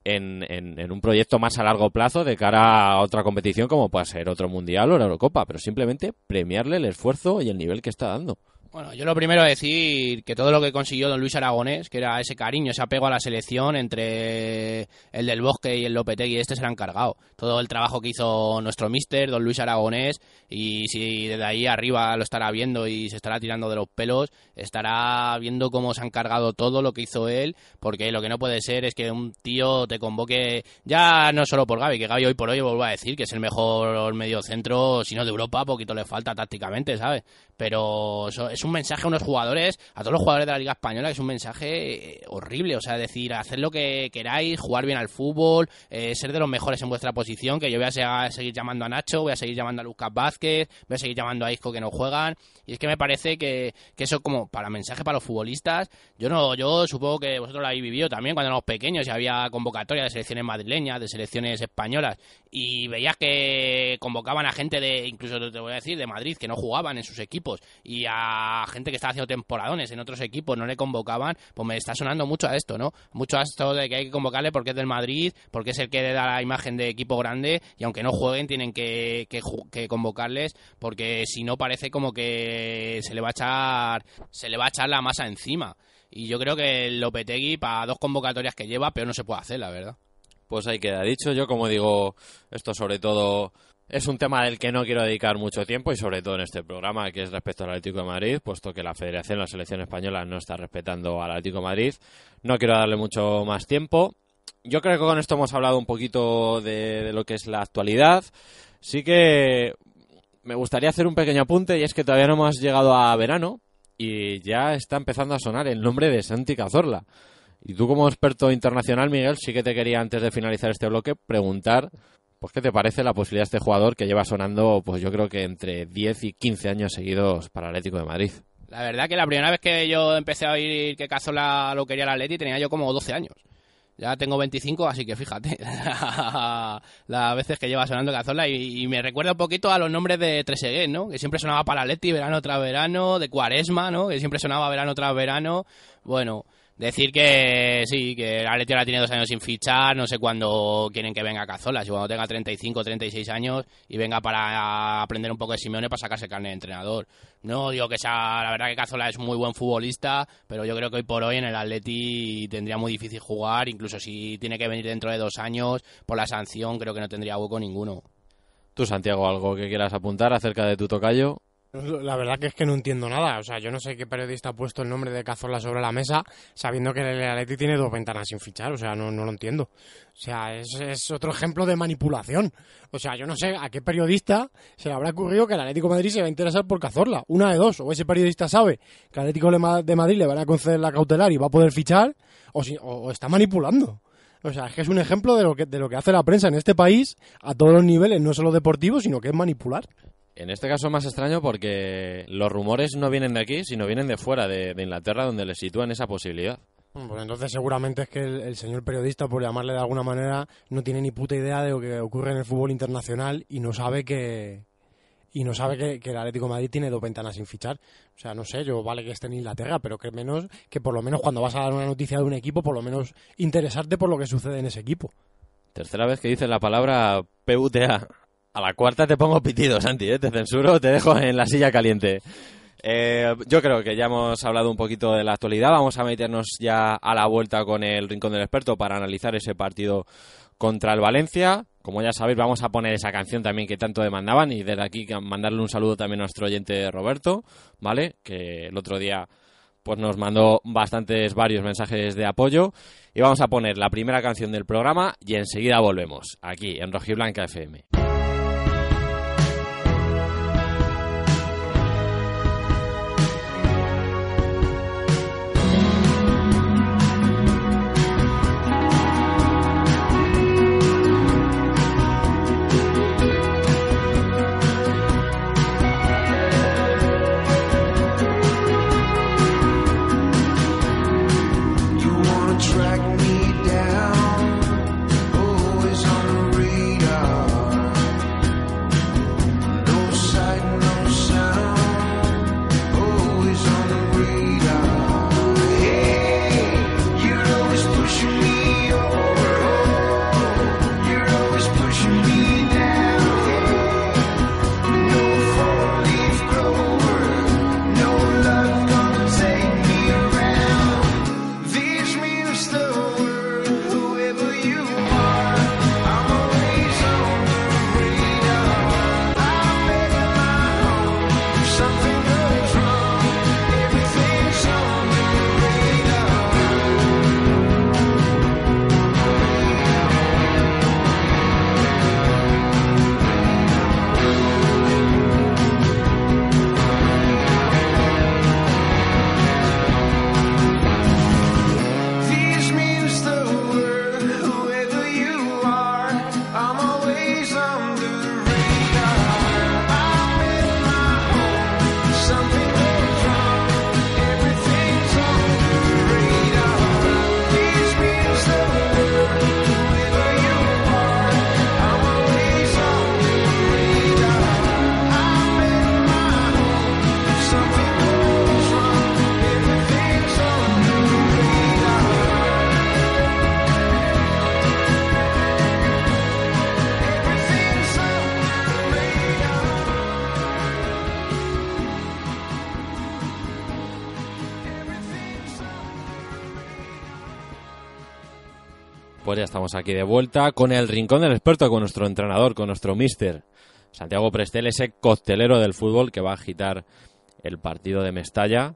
en, en, en, un proyecto más a largo plazo de cara a otra competición como pueda ser otro mundial o la Eurocopa, pero simplemente premiarle el esfuerzo y el nivel que está dando. Bueno, yo lo primero decir que todo lo que consiguió don Luis Aragonés, que era ese cariño, ese apego a la selección entre el del Bosque y el Lopetegui, este se lo han cargado. Todo el trabajo que hizo nuestro mister, don Luis Aragonés, y si desde ahí arriba lo estará viendo y se estará tirando de los pelos, estará viendo cómo se han cargado todo lo que hizo él, porque lo que no puede ser es que un tío te convoque, ya no solo por Gaby, que Gaby hoy por hoy vuelvo a decir que es el mejor medio centro, sino de Europa, poquito le falta tácticamente, ¿sabes? Pero eso es un mensaje a unos jugadores, a todos los jugadores de la Liga Española, que es un mensaje horrible. O sea, decir, hacer lo que queráis, jugar bien al fútbol, eh, ser de los mejores en vuestra posición, que yo voy a seguir llamando a Nacho, voy a seguir llamando a Lucas Vázquez, voy a seguir llamando a Isco que no juegan. Y es que me parece que, que eso como para mensaje para los futbolistas, yo no, yo supongo que vosotros lo habéis vivido también cuando éramos pequeños y había convocatoria de selecciones madrileñas, de selecciones españolas, y veías que convocaban a gente de, incluso te voy a decir, de Madrid, que no jugaban en sus equipos, y a gente que estaba haciendo temporadones en otros equipos no le convocaban, pues me está sonando mucho a esto, ¿no? Mucho a esto de que hay que convocarle porque es del Madrid, porque es el que da la imagen de equipo grande y aunque no jueguen tienen que, que, que convocarles porque si no parece como que se le va a echar se le va a echar la masa encima. Y yo creo que el Lopetegui para dos convocatorias que lleva, pero no se puede hacer, la verdad. Pues ahí queda dicho. Yo, como digo, esto sobre todo es un tema del que no quiero dedicar mucho tiempo y sobre todo en este programa que es respecto al Atlético de Madrid, puesto que la Federación, la selección española no está respetando al Atlético de Madrid. No quiero darle mucho más tiempo. Yo creo que con esto hemos hablado un poquito de, de lo que es la actualidad. Sí que me gustaría hacer un pequeño apunte y es que todavía no hemos llegado a verano y ya está empezando a sonar el nombre de Santi Cazorla. Y tú como experto internacional, Miguel, sí que te quería antes de finalizar este bloque preguntar pues qué te parece la posibilidad de este jugador que lleva sonando pues yo creo que entre 10 y 15 años seguidos para Atlético de Madrid. La verdad que la primera vez que yo empecé a oír que Cazola lo quería el Atleti tenía yo como 12 años. Ya tengo 25, así que fíjate las veces que lleva sonando Cazola y, me recuerda un poquito a los nombres de Treseguet, ¿no? Que siempre sonaba para Atleti, verano tras verano, de Cuaresma, ¿no? Que siempre sonaba verano tras verano. Bueno, Decir que sí, que el Atleti ahora tiene dos años sin fichar, no sé cuándo quieren que venga Cazola, si cuando tenga 35 o 36 años y venga para aprender un poco de Simeone para sacarse carne de entrenador. No digo que sea, la verdad que Cazola es muy buen futbolista, pero yo creo que hoy por hoy en el Atleti tendría muy difícil jugar, incluso si tiene que venir dentro de dos años por la sanción, creo que no tendría hueco ninguno. Tú, Santiago, algo que quieras apuntar acerca de tu tocayo. La verdad que es que no entiendo nada. O sea, yo no sé qué periodista ha puesto el nombre de Cazorla sobre la mesa sabiendo que el Atleti tiene dos ventanas sin fichar. O sea, no, lo entiendo. O sea, es, otro ejemplo de manipulación. O sea, yo no sé a qué periodista se le habrá ocurrido que el Atlético de Madrid se va a interesar por Cazorla. Una de dos. O ese periodista sabe que al Atlético de Madrid le van a conceder la cautelar y va a poder fichar, o, o está manipulando. O sea, es que es un ejemplo de lo que, de lo que hace la prensa en este país a todos los niveles, no solo deportivos, sino que es manipular. En este caso más extraño porque los rumores no vienen de aquí, sino vienen de fuera, de, Inglaterra, donde le sitúan esa posibilidad. Pues entonces seguramente es que el, señor periodista, por llamarle de alguna manera, no tiene ni puta idea de lo que ocurre en el fútbol internacional y no sabe que y no sabe que, el Atlético de Madrid tiene dos ventanas sin fichar. O sea, no sé, yo vale que esté en Inglaterra, pero que menos que por lo menos cuando vas a dar una noticia de un equipo, por lo menos interesarte por lo que sucede en ese equipo. Tercera vez que dice la palabra PUTA. A la cuarta te pongo pitido, Santi, ¿eh? te censuro, te dejo en la silla caliente. Eh, yo creo que ya hemos hablado un poquito de la actualidad. Vamos a meternos ya a la vuelta con el Rincón del Experto para analizar ese partido contra el Valencia. Como ya sabéis, vamos a poner esa canción también que tanto demandaban y desde aquí mandarle un saludo también a nuestro oyente Roberto, ¿vale? Que el otro día pues nos mandó bastantes varios mensajes de apoyo y vamos a poner la primera canción del programa y enseguida volvemos aquí en Rojiblanca FM. Aquí de vuelta con el rincón del experto, con nuestro entrenador, con nuestro mister, Santiago Prestel, ese costelero del fútbol que va a agitar el partido de Mestalla.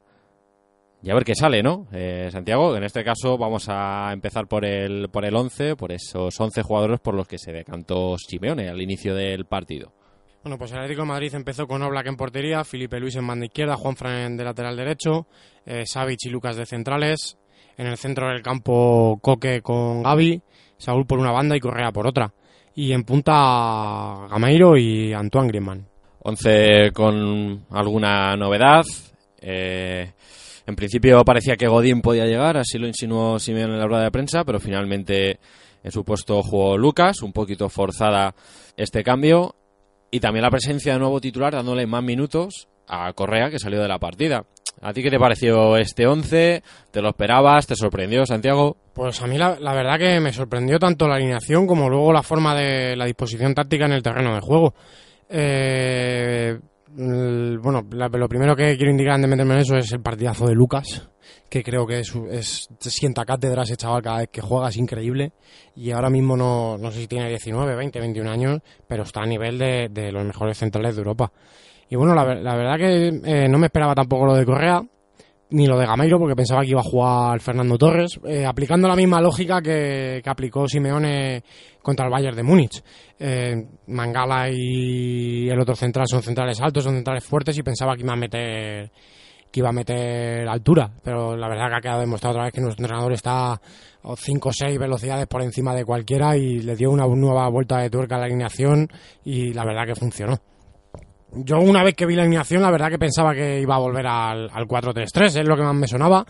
Y a ver qué sale, ¿no? Eh, Santiago, en este caso vamos a empezar por el, por el 11, por esos 11 jugadores por los que se decantó Simeone al inicio del partido. Bueno, pues el Atlético de Madrid empezó con Oblak en portería, Felipe Luis en banda izquierda, Juan Fran de lateral derecho, eh, y Lucas de centrales, en el centro del campo Coque con Gaby, Saúl por una banda y Correa por otra. Y en punta Gameiro y Antoine Griezmann. Once con alguna novedad. Eh, en principio parecía que Godín podía llegar, así lo insinuó Simeone en la rueda de prensa, pero finalmente en su puesto jugó Lucas, un poquito forzada este cambio, y también la presencia de nuevo titular dándole más minutos a Correa, que salió de la partida. ¿A ti qué te pareció este 11? ¿Te lo esperabas? ¿Te sorprendió, Santiago? Pues a mí la, la, verdad que me sorprendió tanto la alineación como luego la forma de la disposición táctica en el terreno de juego. Eh, bueno, lo primero que quiero indicar antes de meterme en eso es el partidazo de Lucas, que creo que es, es sienta cátedra ese chaval cada vez que juega, es increíble. Y ahora mismo no, no sé si tiene 19, 20, 21 años, pero está a nivel de, de los mejores centrales de Europa. Y bueno, la, verdad que eh, no me esperaba tampoco lo de Correa, ni lo de Gameiro, porque pensaba que iba a jugar Fernando Torres, eh, aplicando la misma lógica que, que, aplicó Simeone contra el Bayern de Múnich. Eh, Mangala y el otro central son centrales altos, son centrales fuertes y pensaba que iba a meter que iba a meter altura, pero la verdad que ha quedado demostrado otra vez que nuestro entrenador está 5 o 6 velocidades por encima de cualquiera y le dio una nueva vuelta de tuerca a la alineación y la verdad que funcionó. Yo una vez que vi la alineación, la verdad que pensaba que iba a volver al, al 4-3-3, es lo que más me sonaba.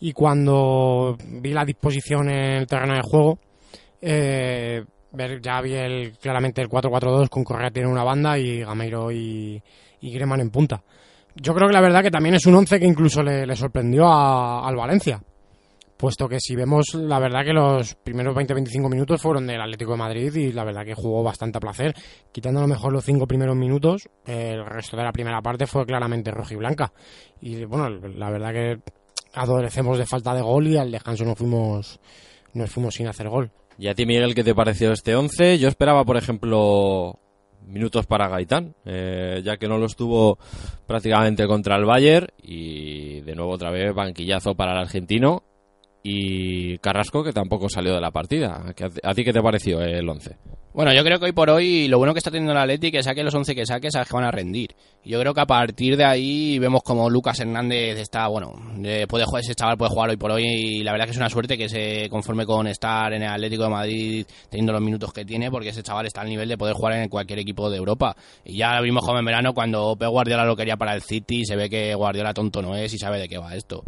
Y cuando vi la disposición en el terreno de juego, eh, ya vi el, claramente el 4-4-2 con Correa tiene una banda y Gameiro y, y en punta. Yo creo que la verdad que también es un 11 que incluso le, sorprendió al Valencia puesto que si vemos, la verdad que los primeros 20-25 minutos fueron del Atlético de Madrid y la verdad que jugó bastante a placer, quitando a lo mejor los cinco primeros minutos, el resto de la primera parte fue claramente roja y blanca. Y bueno, la verdad que adolecemos de falta de gol y al descanso nos fuimos, nos fuimos sin hacer gol. ¿Y a ti, Miguel, qué te pareció este 11? Yo esperaba, por ejemplo, minutos para Gaitán, eh, ya que no los tuvo prácticamente contra el Bayern y de nuevo otra vez banquillazo para el argentino y Carrasco que tampoco salió de la partida. ¿A ti qué te pareció el 11? Bueno, yo creo que hoy por hoy lo bueno que está teniendo el Atleti que saque los 11 que saque, sabes que van a rendir. Yo creo que a partir de ahí vemos como Lucas Hernández está, bueno, puede jugar, ese chaval puede jugar hoy por hoy y la verdad que es una suerte que se conforme con estar en el Atlético de Madrid teniendo los minutos que tiene porque ese chaval está al nivel de poder jugar en cualquier equipo de Europa. Y ya lo vimos como en verano cuando Pep Guardiola lo quería para el City se ve que Guardiola tonto no es y sabe de qué va esto.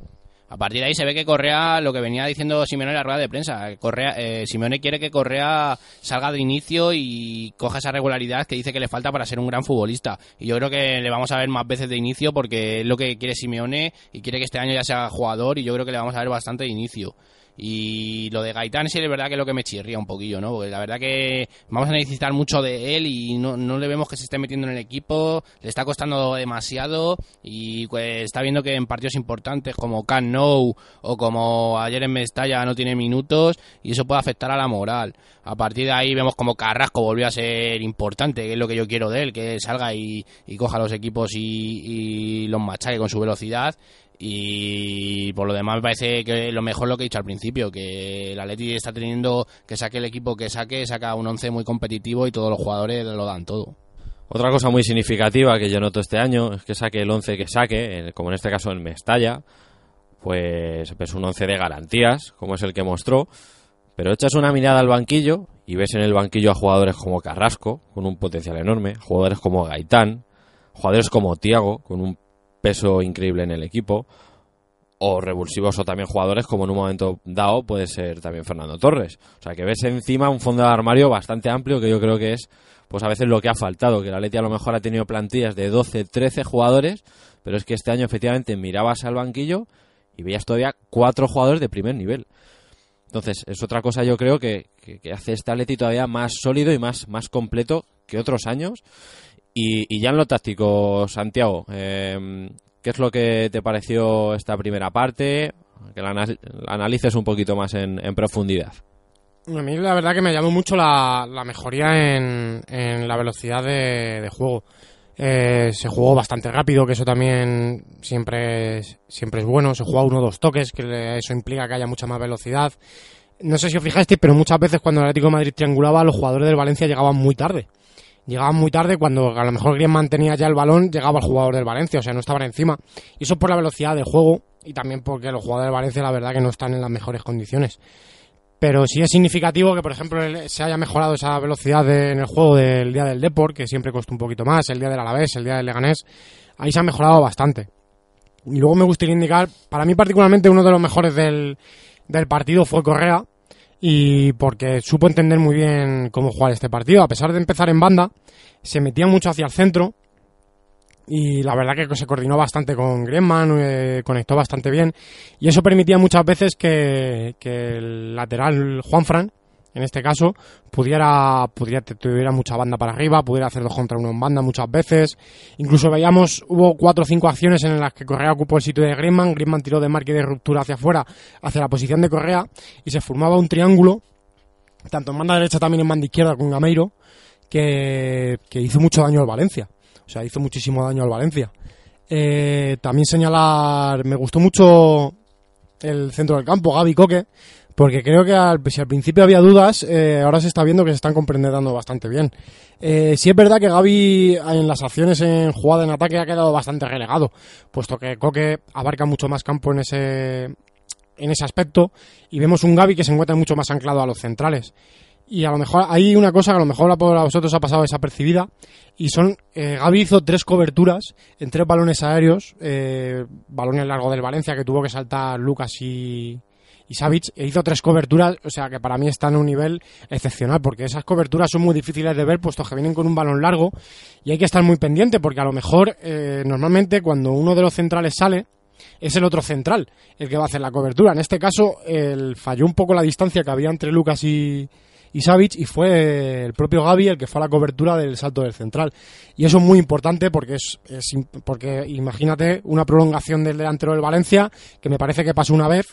A partir de ahí se ve que Correa, lo que venía diciendo Simeone en la rueda de prensa, Correa, eh, Simeone quiere que Correa salga de inicio y coja esa regularidad que dice que le falta para ser un gran futbolista. Y yo creo que le vamos a ver más veces de inicio porque es lo que quiere Simeone y quiere que este año ya sea jugador y yo creo que le vamos a ver bastante de inicio. Y lo de Gaitán sí es verdad que es lo que me chirría un poquillo, ¿no? Porque la verdad que vamos a necesitar mucho de él y no, no le vemos que se esté metiendo en el equipo, le está costando demasiado y pues está viendo que en partidos importantes como Can No o como ayer en Mestalla no tiene minutos y eso puede afectar a la moral. A partir de ahí vemos como Carrasco volvió a ser importante, que es lo que yo quiero de él, que salga y, y coja los equipos y, y los machaque con su velocidad y por lo demás me parece que lo mejor lo que he dicho al principio, que el Atleti está teniendo que saque el equipo que saque, saca un once muy competitivo y todos los jugadores lo dan todo. Otra cosa muy significativa que yo noto este año es que saque el once que saque, como en este caso en Mestalla, pues es un once de garantías, como es el que mostró, pero echas una mirada al banquillo y ves en el banquillo a jugadores como Carrasco, con un potencial enorme, jugadores como Gaitán, jugadores como Tiago, con un peso increíble en el equipo, o revulsivos o también jugadores como en un momento dado puede ser también Fernando Torres. O sea que ves encima un fondo de armario bastante amplio que yo creo que es pues a veces lo que ha faltado, que la Leti a lo mejor ha tenido plantillas de 12, 13 jugadores, pero es que este año efectivamente mirabas al banquillo y veías todavía cuatro jugadores de primer nivel. Entonces, es otra cosa yo creo que, que, hace este Atleti todavía más sólido y más, más completo que otros años y, ya en lo táctico, Santiago, eh, ¿qué es lo que te pareció esta primera parte? Que la, analices un poquito más en, profundidad. A mí la verdad que me llamó mucho la, mejoría en, la velocidad de, juego. Eh, se jugó bastante rápido, que eso también siempre es, siempre es bueno. Se jugó uno o dos toques, que eso implica que haya mucha más velocidad. No sé si os fijasteis, pero muchas veces cuando el Atlético de Madrid triangulaba, los jugadores del Valencia llegaban muy tarde llegaban muy tarde cuando a lo mejor Griezmann mantenía ya el balón, llegaba el jugador del Valencia, o sea, no estaban encima. Y eso por la velocidad del juego y también porque los jugadores del Valencia la verdad que no están en las mejores condiciones. Pero sí es significativo que, por ejemplo, se haya mejorado esa velocidad en el juego del día del Deport, que siempre costó un poquito más, el día del Alavés, el día del Leganés. Ahí se ha mejorado bastante. Y luego me gustaría indicar, para mí particularmente uno de los mejores del, del partido fue Correa, y porque supo entender muy bien cómo jugar este partido. A pesar de empezar en banda, se metía mucho hacia el centro y la verdad que se coordinó bastante con Griezmann, eh, conectó bastante bien y eso permitía muchas veces que, que el lateral Juanfran en este caso, pudiera, pudiera tuviera mucha banda para arriba, pudiera hacer contra uno en banda muchas veces. Incluso veíamos, hubo cuatro o cinco acciones en las que Correa ocupó el sitio de Griezmann, Griezmann tiró de marque de ruptura hacia afuera, hacia la posición de Correa, y se formaba un triángulo, tanto en banda derecha también en banda izquierda con Gameiro, que, que hizo mucho daño al Valencia. O sea, hizo muchísimo daño al Valencia. Eh, también señalar, me gustó mucho el centro del campo, Gaby Coque, porque creo que si al principio había dudas, eh, ahora se está viendo que se están comprendiendo bastante bien. Eh, sí es verdad que Gaby en las acciones en jugada en ataque ha quedado bastante relegado, puesto que Coque abarca mucho más campo en ese, en ese aspecto y vemos un Gaby que se encuentra mucho más anclado a los centrales. Y a lo mejor hay una cosa que a lo mejor a vosotros ha pasado desapercibida y son eh, Gaby hizo tres coberturas en tres balones aéreos, eh, balones largo del Valencia que tuvo que saltar Lucas y, y hizo tres coberturas, o sea que para mí están a un nivel excepcional, porque esas coberturas son muy difíciles de ver, puesto que vienen con un balón largo y hay que estar muy pendiente, porque a lo mejor eh, normalmente cuando uno de los centrales sale, es el otro central el que va a hacer la cobertura. En este caso, falló un poco la distancia que había entre Lucas y, y y fue el propio Gaby el que fue a la cobertura del salto del central. Y eso es muy importante porque es, es, porque imagínate una prolongación del delantero del Valencia que me parece que pasó una vez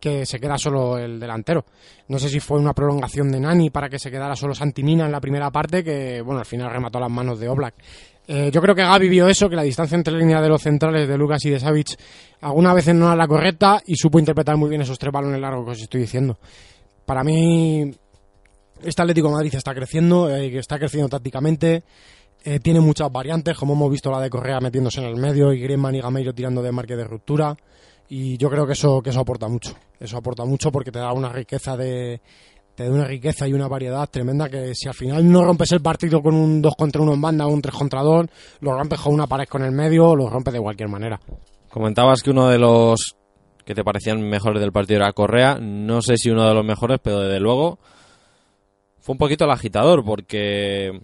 que se queda solo el delantero. No sé si fue una prolongación de Nani para que se quedara solo Santimina en la primera parte, que bueno, al final remató las manos de Oblak. Eh, yo creo que Gaby vio eso, que la distancia entre la línea de los centrales de Lucas y de Savic algunas veces no era la correcta y supo interpretar muy bien esos tres balones largos que os estoy diciendo. Para mí, este Atlético Madrid está creciendo, eh, está creciendo tácticamente, eh, tiene muchas variantes, como hemos visto la de Correa metiéndose en el medio y Griezmann y Gameiro tirando de marque de ruptura y yo creo que eso que eso aporta mucho. Eso aporta mucho porque te da una riqueza de te da una riqueza y una variedad tremenda que si al final no rompes el partido con un 2 contra 1 en banda o un 3 contra 2 lo rompes con una pared con el medio lo rompes de cualquier manera. Comentabas que uno de los que te parecían mejores del partido era Correa. No sé si uno de los mejores pero desde luego fue un poquito el agitador porque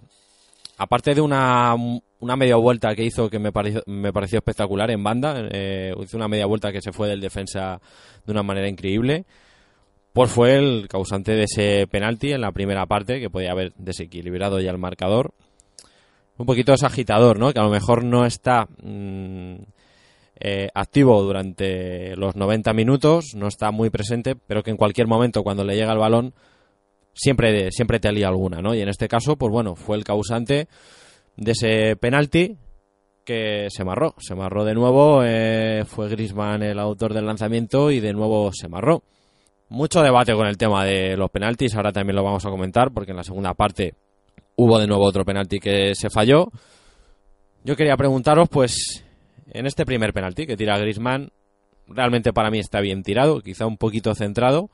aparte de una, una media vuelta que hizo que me pareció, me pareció espectacular en banda, eh, hizo una media vuelta que se fue del defensa de una manera increíble, pues fue el causante de ese penalti en la primera parte, que podía haber desequilibrado ya el marcador. Un poquito ese agitador, ¿no? Que a lo mejor no está mm, eh, activo durante los 90 minutos, no está muy presente, pero que en cualquier momento cuando le llega el balón siempre, siempre te alía alguna, ¿no? Y en este caso, pues bueno, fue el causante de ese penalti que se marró. Se marró de nuevo, eh, fue Grisman el autor del lanzamiento y de nuevo se marró. Mucho debate con el tema de los penaltis, ahora también lo vamos a comentar porque en la segunda parte hubo de nuevo otro penalti que se falló. Yo quería preguntaros, pues, en este primer penalti que tira Grisman, realmente para mí está bien tirado, quizá un poquito centrado,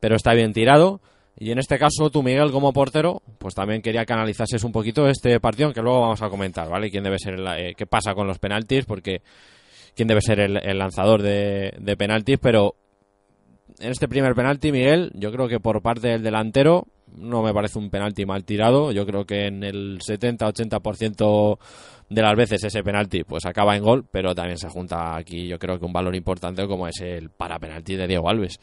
pero está bien tirado. Y en este caso, tú, Miguel, como portero, pues también quería que analizases un poquito este partido, que luego vamos a comentar, ¿vale? ¿Quién debe ser eh, qué pasa con los penaltis? Porque quién debe ser el, lanzador de, de, penaltis, pero en este primer penalti, Miguel, yo creo que por parte del delantero no me parece un penalti mal tirado. Yo creo que en el 70-80% de las veces ese penalti pues acaba en gol, pero también se junta aquí yo creo que un valor importante como es el para penalti de Diego Alves.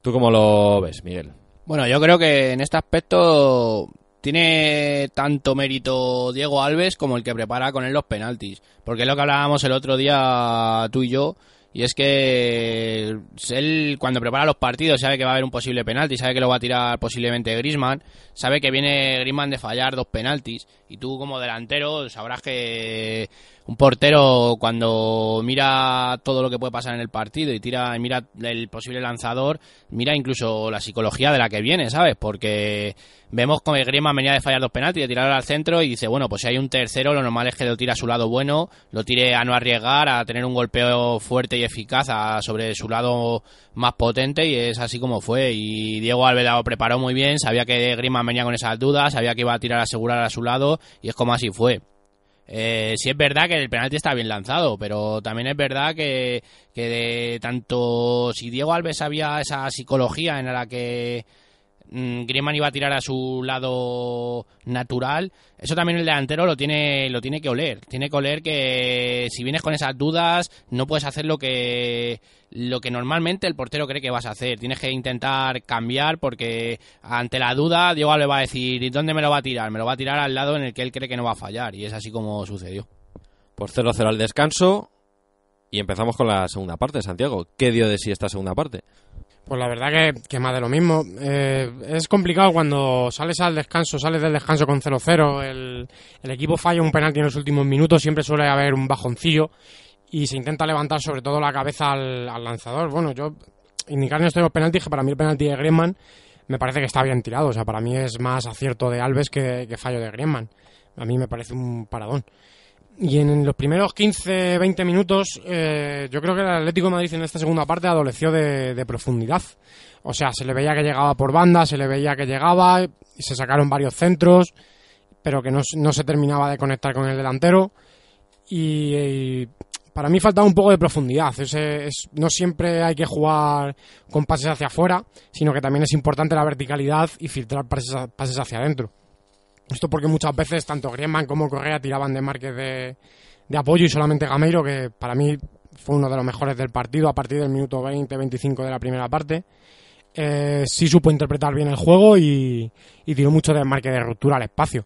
¿Tú cómo lo ves, Miguel? Bueno, yo creo que en este aspecto tiene tanto mérito Diego Alves como el que prepara con él los penaltis. Porque es lo que hablábamos el otro día tú y yo. Y es que él cuando prepara los partidos sabe que va a haber un posible penalti, sabe que lo va a tirar posiblemente Grisman, sabe que viene Grisman de fallar dos penaltis y tú como delantero sabrás que un portero cuando mira todo lo que puede pasar en el partido y tira mira el posible lanzador, mira incluso la psicología de la que viene, ¿sabes? Porque vemos como Griezmann venía de fallar dos penaltis, de tirar al centro y dice, bueno, pues si hay un tercero, lo normal es que lo tire a su lado bueno, lo tire a no arriesgar, a tener un golpeo fuerte y eficaz sobre su lado más potente y es así como fue. Y Diego Alves lo preparó muy bien, sabía que Griezmann venía con esas dudas, sabía que iba a tirar a asegurar a su lado y es como así fue. Eh, sí es verdad que el penalti está bien lanzado, pero también es verdad que, que de tanto si Diego Alves había esa psicología en la que Griezmann iba a tirar a su lado natural, eso también el delantero lo tiene, lo tiene que oler. Tiene que oler que si vienes con esas dudas no puedes hacer lo que, lo que normalmente el portero cree que vas a hacer. Tienes que intentar cambiar porque ante la duda Diego Alves va a decir ¿y dónde me lo va a tirar? Me lo va a tirar al lado en el que él cree que no va a fallar y es así como sucedió. Por 0-0 al descanso y empezamos con la segunda parte, Santiago. ¿Qué dio de sí esta segunda parte? Pues la verdad que, que más de lo mismo. Eh, es complicado cuando sales al descanso, sales del descanso con 0-0, el, el equipo falla un penalti en los últimos minutos, siempre suele haber un bajoncillo y se intenta levantar sobre todo la cabeza al, lanzador. Bueno, yo indicar en estos penaltis que para mí el penalti de Griezmann me parece que está bien tirado, o sea, para mí es más acierto de Alves que, que fallo de Griezmann. A mí me parece un paradón. Y en los primeros 15, 20 minutos, eh, yo creo que el Atlético de Madrid en esta segunda parte adoleció de, profundidad. O sea, se le veía que llegaba por banda, se le veía que llegaba, y se sacaron varios centros, pero que no, no se terminaba de conectar con el delantero. Y, para mí faltaba un poco de profundidad. Es, no siempre hay que jugar con pases hacia afuera, sino que también es importante la verticalidad y filtrar pases, pases hacia adentro. Esto porque muchas veces tanto Griezmann como Correa tiraban de marques de, de, apoyo y solamente Gameiro, que para mí fue uno de los mejores del partido a partir del minuto 20-25 de la primera parte, eh, sí supo interpretar bien el juego y, y tiró mucho de marque de ruptura al espacio.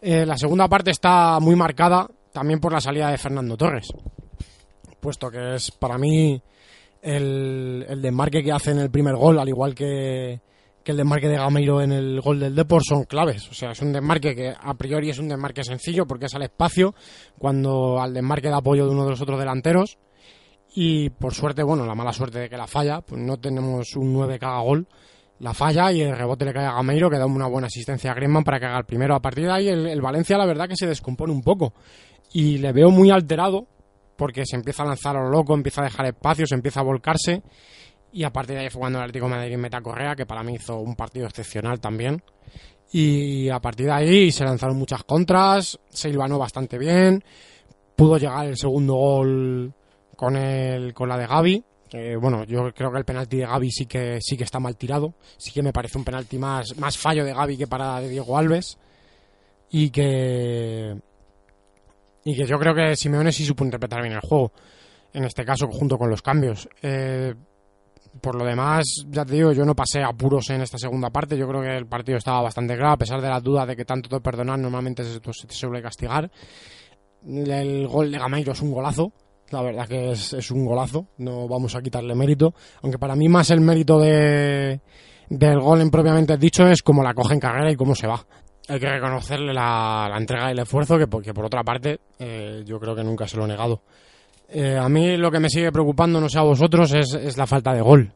Eh, la segunda parte está muy marcada también por la salida de Fernando Torres, puesto que es para mí el, el desmarque que hace en el primer gol, al igual que, que el desmarque de Gameiro en el gol del Depor son claves. O sea, es un desmarque que a priori es un desmarque sencillo porque es al espacio, cuando al desmarque de apoyo de uno de los otros delanteros. Y por suerte, bueno, la mala suerte de que la falla, pues no tenemos un 9 que haga gol. La falla y el rebote le cae a Gameiro, que da una buena asistencia a Griezmann para que haga el primero. A partir de ahí, el, el Valencia, la verdad, que se descompone un poco. Y le veo muy alterado porque se empieza a lanzar a lo loco, empieza a dejar espacio, se empieza a volcarse y a partir de ahí fue cuando el Atlético de Madrid meta que para mí hizo un partido excepcional también. Y a partir de ahí se lanzaron muchas contras, se hilvanó bastante bien, pudo llegar el segundo gol con el con la de Gaby. Bueno, yo creo que el penalti de Gaby sí que sí que está mal tirado, sí que me parece un penalti más más fallo de Gaby que para de Diego Alves y que y que yo creo que Simeone sí supo interpretar bien el juego en este caso junto con los cambios. Eh, por lo demás, ya te digo, yo no pasé apuros en esta segunda parte. Yo creo que el partido estaba bastante claro, a pesar de las dudas de que tanto te perdonar normalmente se, se te suele castigar. El gol de Gameiro es un golazo. La verdad que es, es, un golazo. No vamos a quitarle mérito. Aunque para mí más el mérito de, del gol en propiamente dicho es cómo la coge en carrera y cómo se va. Hay que reconocerle la, la entrega y el esfuerzo que, porque por otra parte eh, yo creo que nunca se lo he negado. Eh, a mí lo que me sigue preocupando, no sé a vosotros, es, es, la falta de gol.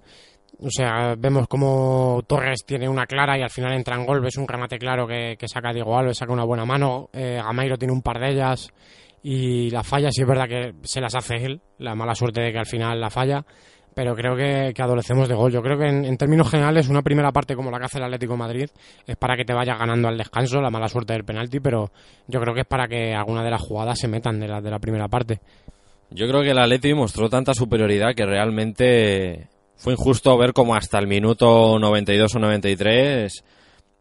O sea, vemos como Torres tiene una clara y al final entra en gol. Ves un remate claro que, que saca Diego Alves, saca una buena mano. Eh, Gameiro tiene un par de ellas y la falla, sí es verdad que se las hace él. La mala suerte de que al final la falla. Pero creo que, que adolecemos de gol. Yo creo que en, términos generales, una primera parte como la que hace el Atlético Madrid es para que te vaya ganando al descanso, la mala suerte del penalti, pero yo creo que es para que alguna de las jugadas se metan de la, de la primera parte. Yo creo que el Atleti mostró tanta superioridad que realmente fue injusto ver como hasta el minuto 92 o 93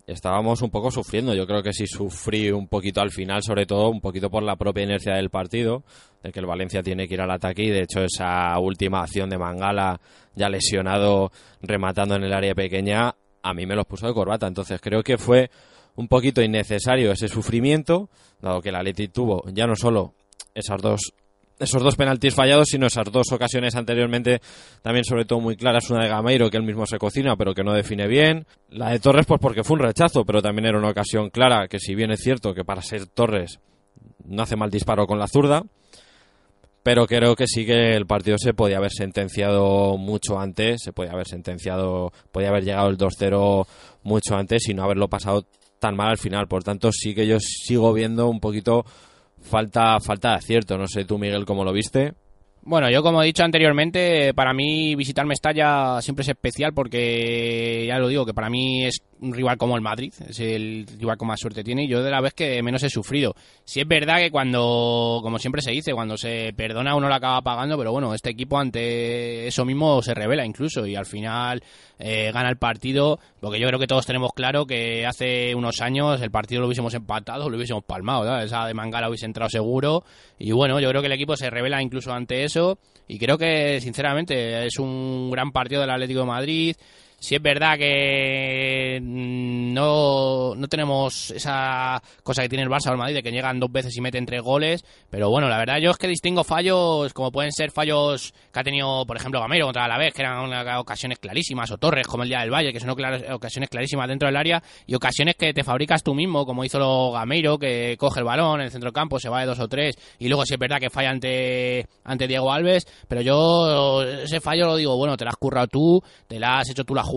estábamos un poco sufriendo. Yo creo que sí sufrí un poquito al final, sobre todo un poquito por la propia inercia del partido, de que el Valencia tiene que ir al ataque y de hecho esa última acción de Mangala ya lesionado rematando en el área pequeña a mí me los puso de corbata. Entonces creo que fue un poquito innecesario ese sufrimiento, dado que el Atleti tuvo ya no solo esas dos esos dos penaltis fallados, sino esas dos ocasiones anteriormente, también sobre todo muy claras, una de Gameiro que él mismo se cocina, pero que no define bien. La de Torres, pues porque fue un rechazo, pero también era una ocasión clara, que si bien es cierto que para ser Torres no hace mal disparo con la zurda, pero creo que sí que el partido se podía haber sentenciado mucho antes, se podía haber sentenciado, podía haber llegado el 2-0 mucho antes y no haberlo pasado tan mal al final. Por tanto, sí que yo sigo viendo un poquito falta, falta de acierto. No sé tú, Miguel, cómo lo viste. Bueno, yo como he dicho anteriormente, para mí visitar Mestalla siempre es especial porque ya lo digo, que para mí es un rival como el Madrid, es el rival con más suerte tiene y yo de la vez que menos he sufrido. Si es verdad que cuando, como siempre se dice, cuando se perdona uno lo acaba pagando, pero bueno, este equipo ante eso mismo se revela incluso y al final eh, gana el partido, porque yo creo que todos tenemos claro que hace unos años el partido lo hubiésemos empatado, lo hubiésemos palmado, esa de Mangala hubiese entrado seguro y bueno, yo creo que el equipo se revela incluso ante eso. Y creo que sinceramente es un gran partido del Atlético de Madrid si es verdad que mm, no, no tenemos esa cosa que tiene el Barça o el Madrid de que llegan dos veces y meten tres goles, pero bueno, la verdad yo es que distingo fallos como pueden ser fallos que ha tenido, por ejemplo, Gamero contra vez, que eran ocasiones clarísimas, o Torres como el día del Valle, que son ocasiones clarísimas dentro del área, y ocasiones que te fabricas tú mismo, como hizo lo Gameiro, que coge el balón en el centro campo, se va de dos o tres, y luego si es verdad que falla ante, ante Diego Alves, pero yo ese fallo lo digo, bueno, te la has currado tú, te la has hecho tú la jugada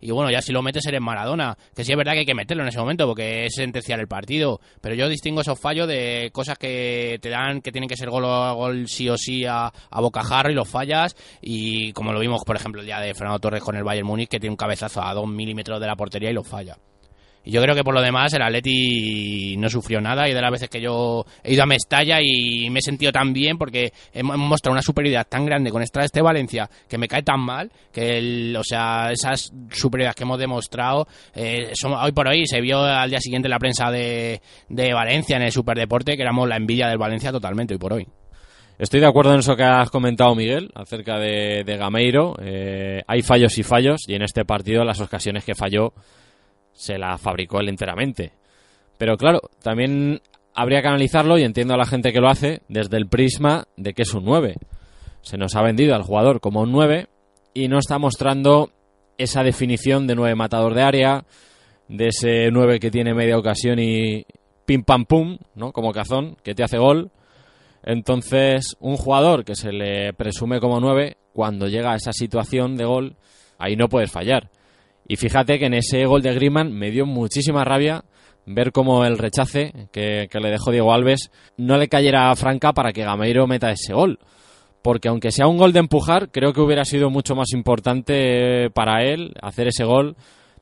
y bueno, ya si lo metes eres Maradona, que sí es verdad que hay que meterlo en ese momento porque es sentenciar el partido, pero yo distingo esos fallos de cosas que te dan que tienen que ser gol gol sí o sí a, a bocajarro y los fallas. Y como lo vimos por ejemplo el día de Fernando Torres con el Bayern Múnich que tiene un cabezazo a dos milímetros de la portería y lo falla. Yo creo que por lo demás el Atleti no sufrió nada y de las veces que yo he ido a Mestalla y me he sentido tan bien porque hemos mostrado una superioridad tan grande con esta este Valencia que me cae tan mal que o sea esas superioridades que hemos demostrado eh, hoy por hoy se vio al día siguiente en la prensa de, Valencia en el Superdeporte que éramos la envidia del Valencia totalmente hoy por hoy. Estoy de acuerdo en eso que has comentado, Miguel, acerca de, Gameiro. Eh, hay fallos y fallos, y en este partido las ocasiones que falló se la fabricó él enteramente. Pero claro, también habría que analizarlo, y entiendo a la gente que lo hace, desde el prisma de que es un 9. Se nos ha vendido al jugador como un 9 y no está mostrando esa definición de 9 matador de área, de ese 9 que tiene media ocasión y pim pam pum, ¿no? Como cazón, que te hace gol. Entonces, un jugador que se le presume como 9, cuando llega a esa situación de gol, ahí no puedes fallar. Y fíjate que en ese gol de Griezmann me dio muchísima rabia ver cómo el rechace que, le dejó Diego Alves no le cayera a Franca para que Gameiro meta ese gol. Porque aunque sea un gol de empujar, creo que hubiera sido mucho más importante para él hacer ese gol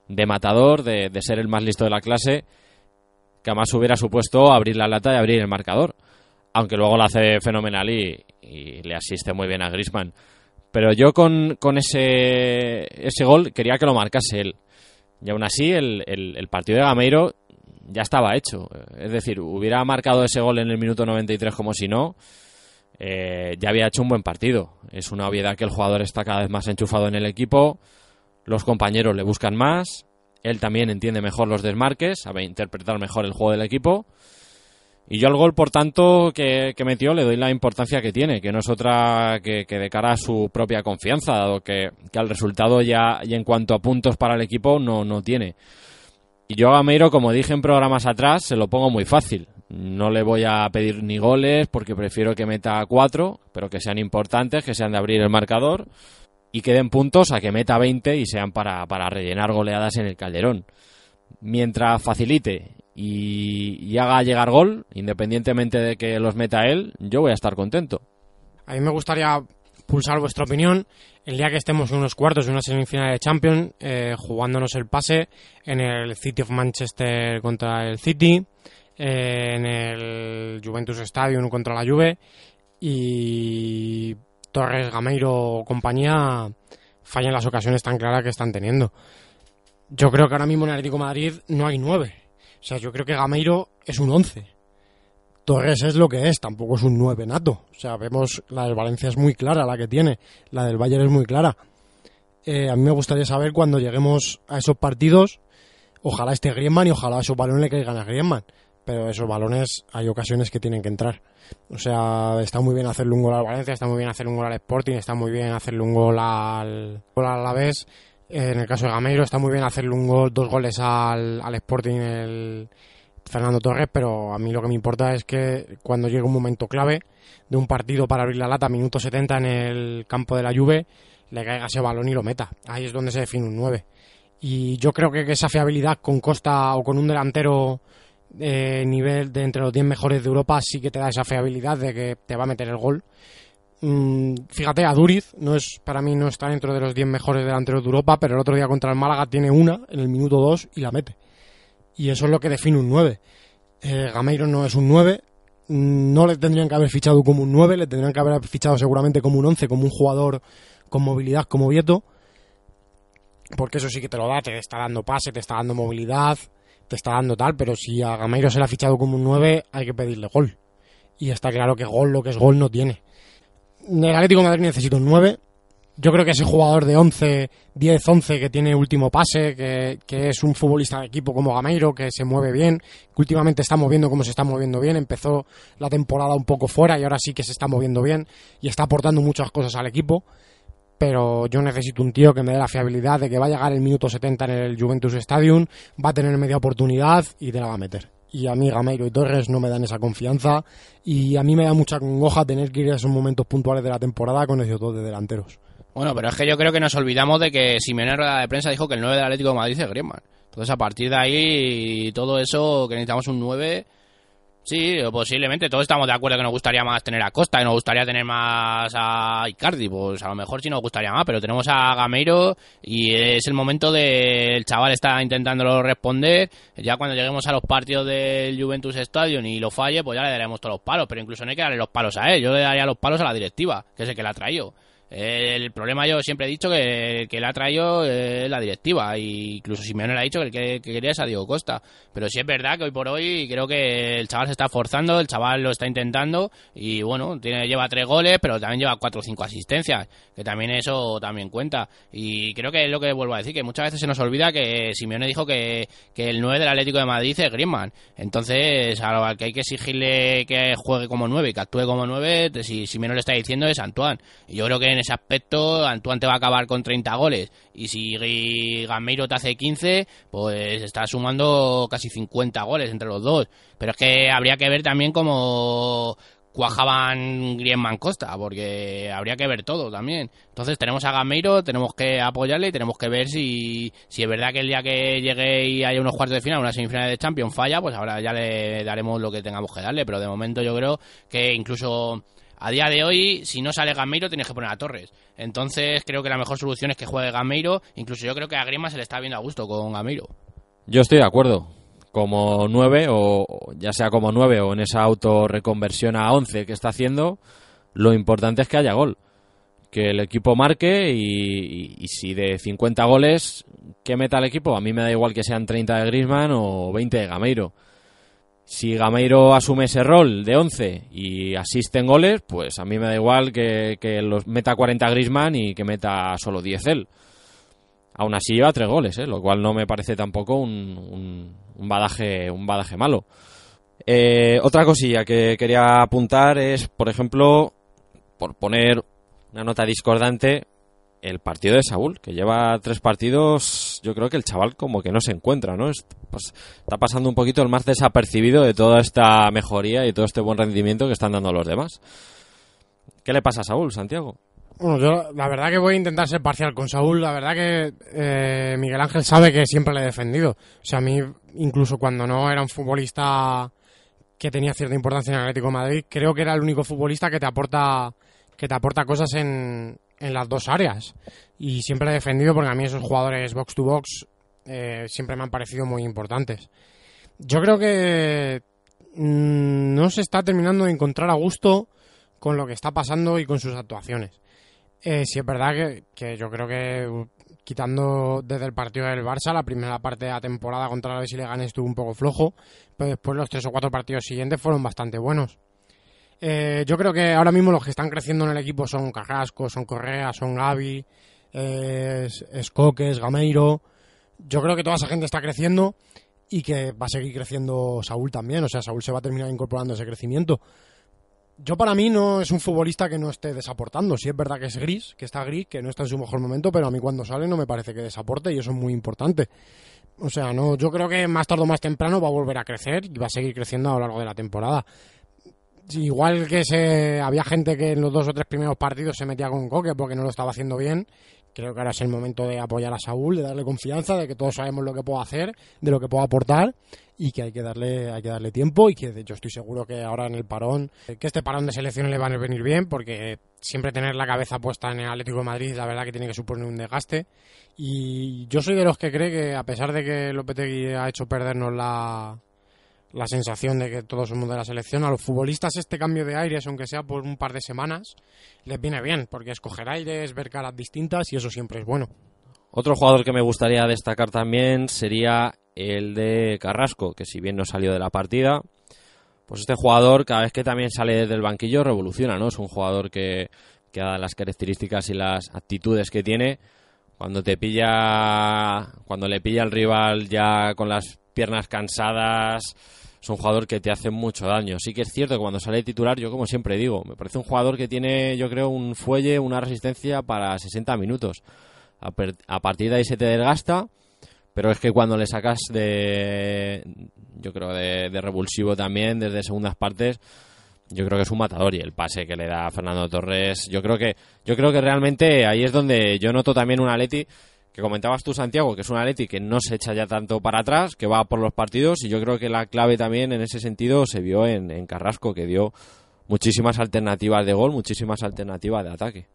de matador, de, ser el más listo de la clase, que además hubiera supuesto abrir la lata y abrir el marcador. Aunque luego lo hace fenomenal y, y le asiste muy bien a Griezmann. Pero yo con, ese, ese gol quería que lo marcase él. Y aún así, el, el, partido de Gameiro ya estaba hecho. Es decir, hubiera marcado ese gol en el minuto 93 como si no, eh, ya había hecho un buen partido. Es una obviedad que el jugador está cada vez más enchufado en el equipo, los compañeros le buscan más, él también entiende mejor los desmarques, sabe interpretar mejor el juego del equipo y yo al gol, por tanto, que, metió le doy la importancia que tiene, que no es otra que, de cara a su propia confianza, dado que, al resultado ya y en cuanto a puntos para el equipo no, no tiene. Y yo a Gameiro, como dije en programas atrás, se lo pongo muy fácil. No le voy a pedir ni goles porque prefiero que meta cuatro, pero que sean importantes, que sean de abrir el marcador y que den puntos a que meta 20 y sean para, para rellenar goleadas en el Calderón. Mientras facilite y, haga llegar gol, independientemente de que los meta él, yo voy a estar contento. A mí me gustaría pulsar vuestra opinión el día que estemos en unos cuartos de una semifinal de Champions, eh, jugándonos el pase en el City of Manchester contra el City, eh, en el Juventus Stadium contra la Juve y Torres, Gameiro compañía fallan las ocasiones tan claras que están teniendo. Yo creo que ahora mismo en Atlético Madrid no hay nueve o sea, yo creo que Gameiro es un 11. Torres es lo que es, tampoco es un 9 nato. O sea, vemos, la del Valencia es muy clara, la que tiene. La del Bayern es muy clara. Eh, a mí me gustaría saber cuando lleguemos a esos partidos, ojalá esté Griezmann y ojalá esos balones le caigan a Griezmann. Pero esos balones hay ocasiones que tienen que entrar. O sea, está muy bien hacerle un gol al Valencia, está muy bien hacerle un gol al Sporting, está muy bien hacerle un gol al, gol al Alavés en el caso de Gameiro está muy bien hacerle un gol, dos goles al, al Sporting el Fernando Torres, pero a mí lo que me importa es que cuando llegue un momento clave de un partido para abrir la lata, minuto 70 en el campo de la Juve, le caiga ese balón y lo meta. Ahí es donde se define un 9. Y yo creo que esa fiabilidad con Costa o con un delantero de nivel de entre los 10 mejores de Europa sí que te da esa fiabilidad de que te va a meter el gol Mm, fíjate, a Duriz no es, para mí no está dentro de los 10 mejores delanteros de Europa, pero el otro día contra el Málaga tiene una en el minuto 2 y la mete. Y eso es lo que define un 9. Eh, Gameiro no es un 9, no le tendrían que haber fichado como un 9, le tendrían que haber fichado seguramente como un 11, como un jugador con movilidad como Vieto, porque eso sí que te lo da, te está dando pase, te está dando movilidad, te está dando tal, pero si a Gameiro se le ha fichado como un 9, hay que pedirle gol. Y está claro que gol, lo que es gol, no tiene. El Atlético Madrid necesita un 9. Yo creo que ese jugador de 11, 10, 11 que tiene último pase, que, que, es un futbolista de equipo como Gameiro, que se mueve bien, que últimamente está moviendo como se está moviendo bien, empezó la temporada un poco fuera y ahora sí que se está moviendo bien y está aportando muchas cosas al equipo pero yo necesito un tío que me dé la fiabilidad de que va a llegar el minuto 70 en el Juventus Stadium, va a tener media oportunidad y te la va a meter. Y a mí Gameiro y Torres no me dan esa confianza y a mí me da mucha congoja tener que ir a esos momentos puntuales de la temporada con esos dos de delanteros. Bueno, pero es que yo creo que nos olvidamos de que Simeone en de prensa dijo que el 9 del Atlético de Madrid es Griezmann. Entonces a partir de ahí todo eso que necesitamos un 9 Sí, posiblemente todos estamos de acuerdo que nos gustaría más tener a Costa, que nos gustaría tener más a Icardi, pues a lo mejor sí nos gustaría más, pero tenemos a Gameiro y es el momento de el chaval está intentándolo responder, ya cuando lleguemos a los partidos del Juventus Stadium y lo falle, pues ya le daremos todos los palos, pero incluso no hay que darle los palos a él, yo le daría los palos a la directiva, que es el que la ha traído. El problema yo siempre he dicho que, que le ha traído la directiva, e incluso Simeone le ha dicho que que, quería es a Diego Costa. Pero sí es verdad que hoy por hoy creo que el chaval se está forzando, el chaval lo está intentando y bueno, tiene, lleva tres goles, pero también lleva cuatro o cinco asistencias, que también eso también cuenta. Y creo que es lo que vuelvo a decir, que muchas veces se nos olvida que Simeone dijo que, que el 9 del Atlético de Madrid es Griezmann. Entonces, al que hay que exigirle que juegue como 9 y que actúe como 9, si Simeone lo está diciendo es Antoine. Y yo creo que en ese aspecto, Antoine te va a acabar con 30 goles. Y si Gameiro te hace 15, pues está sumando casi 50 goles entre los dos. Pero es que habría que ver también cómo cuajaban Griezmann Costa, porque habría que ver todo también. Entonces tenemos a Gameiro, tenemos que apoyarle y tenemos que ver si, si es verdad que el día que llegue y haya unos cuartos de final, una semifinal de Champions falla, pues ahora ya le daremos lo que tengamos que darle, pero de momento yo creo que incluso a día de hoy, si no sale Gameiro, tienes que poner a Torres. Entonces, creo que la mejor solución es que juegue Gameiro. Incluso yo creo que a Grima se le está viendo a gusto con Gameiro. Yo estoy de acuerdo. Como 9, o ya sea como 9 o en esa auto-reconversión a 11 que está haciendo, lo importante es que haya gol. Que el equipo marque y, y si de 50 goles, ¿qué meta el equipo? A mí me da igual que sean 30 de Grisman o 20 de Gameiro. Si Gameiro asume ese rol de 11 y asiste en goles, pues a mí me da igual que, los meta 40 Grisman y que meta solo 10 él. Aún así lleva 3 goles, ¿eh? lo cual no me parece tampoco un, un, badaje, un badaje malo. Eh, otra cosilla que quería apuntar es, por ejemplo, por poner una nota discordante, el partido de Saúl, que lleva tres partidos, yo creo que el chaval como que no se encuentra, ¿no? Pues, está pasando un poquito el más desapercibido de toda esta mejoría y todo este buen rendimiento que están dando los demás. ¿Qué le pasa a Saúl, Santiago? Bueno, yo la verdad que voy a intentar ser parcial con Saúl. La verdad que eh, Miguel Ángel sabe que siempre le he defendido. O sea, a mí, incluso cuando no era un futbolista que tenía cierta importancia en Atlético Madrid, creo que era el único futbolista que te aporta que te aporta cosas en, en las dos áreas. Y siempre he defendido porque a mí esos jugadores box to box eh, siempre me han parecido muy importantes. Yo creo que mm, no se está terminando de encontrar a gusto con lo que está pasando y con sus actuaciones. Eh, sí es verdad que, que, yo creo que quitando desde el partido del Barça, la primera parte de la temporada contra la Leganés estuvo un poco flojo, pero después los tres o cuatro partidos siguientes fueron bastante buenos. Eh, yo creo que ahora mismo los que están creciendo en el equipo son Carrasco, son Correa, son Gaby, Escoques, Gameiro. Yo creo que toda esa gente está creciendo y que va a seguir creciendo Saúl también. O sea, Saúl se va a terminar incorporando ese crecimiento. Yo para mí no es un futbolista que no esté desaportando. Sí es verdad que es gris, que está gris, que no está en su mejor momento, pero a mí cuando sale no me parece que desaporte y eso es muy importante. O sea, no, yo creo que más tarde o más temprano va a volver a crecer y va a seguir creciendo a lo largo de la temporada igual que se había gente que en los dos o tres primeros partidos se metía con Coque porque no lo estaba haciendo bien, creo que ahora es el momento de apoyar a Saúl, de darle confianza, de que todos sabemos lo que puede hacer, de lo que puede aportar y que hay que darle hay que darle tiempo y que de hecho estoy seguro que ahora en el parón que este parón de selecciones le va a venir bien porque siempre tener la cabeza puesta en el Atlético de Madrid la verdad que tiene que suponer un desgaste y yo soy de los que cree que a pesar de que Lopetegui ha hecho perdernos la la sensación de que todos somos de la selección. A los futbolistas este cambio de aires, aunque sea por un par de semanas, les viene bien, porque escoger aires, ver caras distintas y eso siempre es bueno. Otro jugador que me gustaría destacar también sería el de Carrasco, que si bien no salió de la partida, pues este jugador cada vez que también sale del banquillo revoluciona, ¿no? Es un jugador que, que da las características y las actitudes que tiene, cuando te pilla, cuando le pilla al rival ya con las piernas cansadas, es un jugador que te hace mucho daño. Sí que es cierto que cuando sale titular, yo como siempre digo, me parece un jugador que tiene, yo creo, un fuelle, una resistencia para 60 minutos. A, partir de ahí se te desgasta, pero es que cuando le sacas de, yo creo, de, de revulsivo también, desde segundas partes, yo creo que es un matador y el pase que le da Fernando Torres, yo creo que, yo creo que realmente ahí es donde yo noto también un Atleti que comentabas tú, Santiago, que es un Atleti que no se echa ya tanto para atrás, que va por los partidos, y yo creo que la clave también en ese sentido se vio en, Carrasco, que dio muchísimas alternativas de gol, muchísimas alternativas de ataque.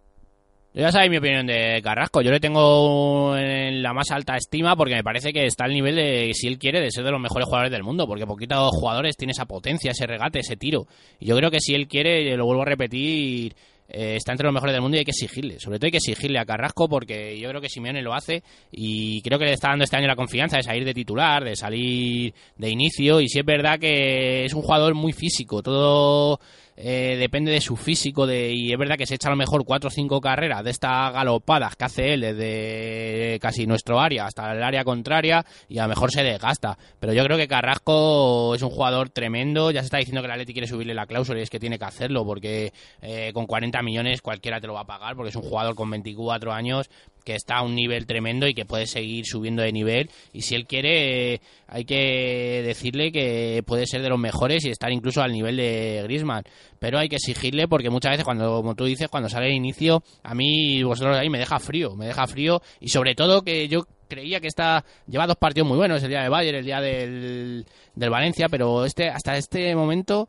Ya sabéis mi opinión de Carrasco. Yo le tengo en la más alta estima porque me parece que está al nivel de, si él quiere, de ser de los mejores jugadores del mundo. Porque poquitos jugadores tiene esa potencia, ese regate, ese tiro. Y yo creo que si él quiere, lo vuelvo a repetir, eh, está entre los mejores del mundo y hay que exigirle. Sobre todo hay que exigirle a Carrasco porque yo creo que Simeone lo hace y creo que le está dando este año la confianza de salir de titular, de salir de inicio. Y sí es verdad que es un jugador muy físico. Todo eh, depende de su físico de, y es verdad que se echa a lo mejor cuatro o cinco carreras de estas galopadas que hace él desde casi nuestro área hasta el área contraria y a lo mejor se desgasta. Pero yo creo que Carrasco es un jugador tremendo, ya se está diciendo que el Atleti quiere subirle la cláusula y es que tiene que hacerlo porque eh, con 40 millones cualquiera te lo va a pagar porque es un jugador con 24 años que está a un nivel tremendo y que puede seguir subiendo de nivel. Y si él quiere hay que decirle que puede ser de los mejores y estar incluso al nivel de Griezmann. Pero hay que exigirle porque muchas veces cuando como tú dices cuando sale el inicio a mí vosotros ahí me deja frío me deja frío. Y sobre todo que yo creía que está lleva dos partidos muy buenos el día de Bayern el día del, del Valencia pero este hasta este momento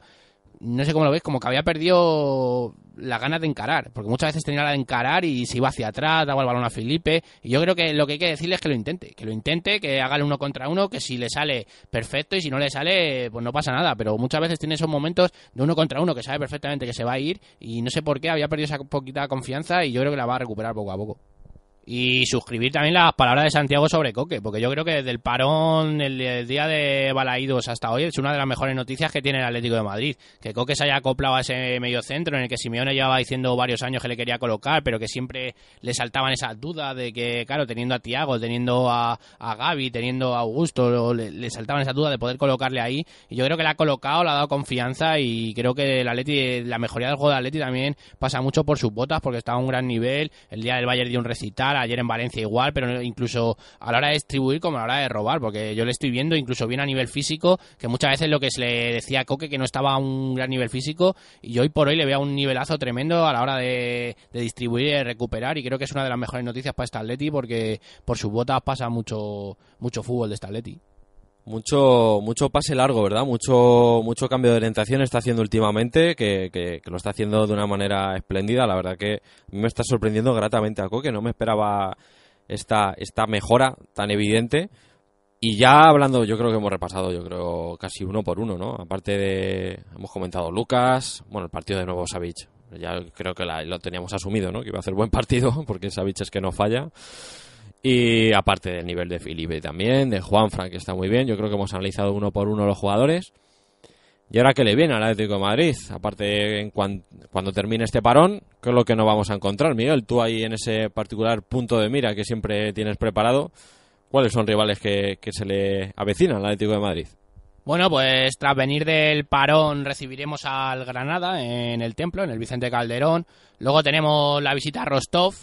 no sé cómo lo veis, como que había perdido la ganas de encarar, porque muchas veces tenía la de encarar y se iba hacia atrás, daba el balón a Felipe, y yo creo que lo que hay que decirle es que lo intente, que lo intente, que haga el uno contra uno, que si le sale perfecto y si no le sale, pues no pasa nada, pero muchas veces tiene esos momentos de uno contra uno que sabe perfectamente que se va a ir y no sé por qué había perdido esa poquita confianza y yo creo que la va a recuperar poco a poco. Y suscribir también las palabras de Santiago sobre Coque, porque yo creo que desde el parón, el, día de Balaídos hasta hoy, es una de las mejores noticias que tiene el Atlético de Madrid. Que Coque se haya acoplado a ese medio centro en el que Simeone llevaba diciendo varios años que le quería colocar, pero que siempre le saltaban esas dudas de que, claro, teniendo a Tiago, teniendo a, a Gaby, teniendo a Augusto, le, saltaban esas dudas de poder colocarle ahí. Y yo creo que le ha colocado, le ha dado confianza y creo que el Atleti, la mejoría del juego de Atleti también pasa mucho por sus botas, porque está a un gran nivel. El día del Bayern dio un recital ayer en Valencia igual, pero incluso a la hora de distribuir como a la hora de robar, porque yo le estoy viendo incluso bien a nivel físico, que muchas veces lo que se le decía a Coque que no estaba a un gran nivel físico, y hoy por hoy le veo un nivelazo tremendo a la hora de, distribuir y de recuperar, y creo que es una de las mejores noticias para este Atleti, porque por sus botas pasa mucho, mucho fútbol de este Atleti. Mucho, mucho pase largo, ¿verdad? Mucho, mucho cambio de orientación está haciendo últimamente, que, que, lo está haciendo de una manera espléndida. La verdad que me está sorprendiendo gratamente a Coque, no me esperaba esta, esta mejora tan evidente. Y ya hablando, yo creo que hemos repasado, yo creo, casi uno por uno, ¿no? Aparte de, hemos comentado Lucas, bueno, el partido de nuevo Savic, ya creo que lo teníamos asumido, ¿no? Que iba a hacer buen partido, porque Savic es que no falla. Y aparte del nivel de Felipe también, de Juan Frank, que está muy bien. Yo creo que hemos analizado uno por uno los jugadores. Y ahora que le viene al Atlético de Madrid, aparte en cuando termine este parón, ¿qué es lo que no vamos a encontrar, Miguel? Tú ahí en ese particular punto de mira que siempre tienes preparado, ¿cuáles son rivales que, que se le avecinan al Atlético de Madrid? Bueno, pues tras venir del parón recibiremos al Granada en el templo, en el Vicente Calderón. Luego tenemos la visita a Rostov,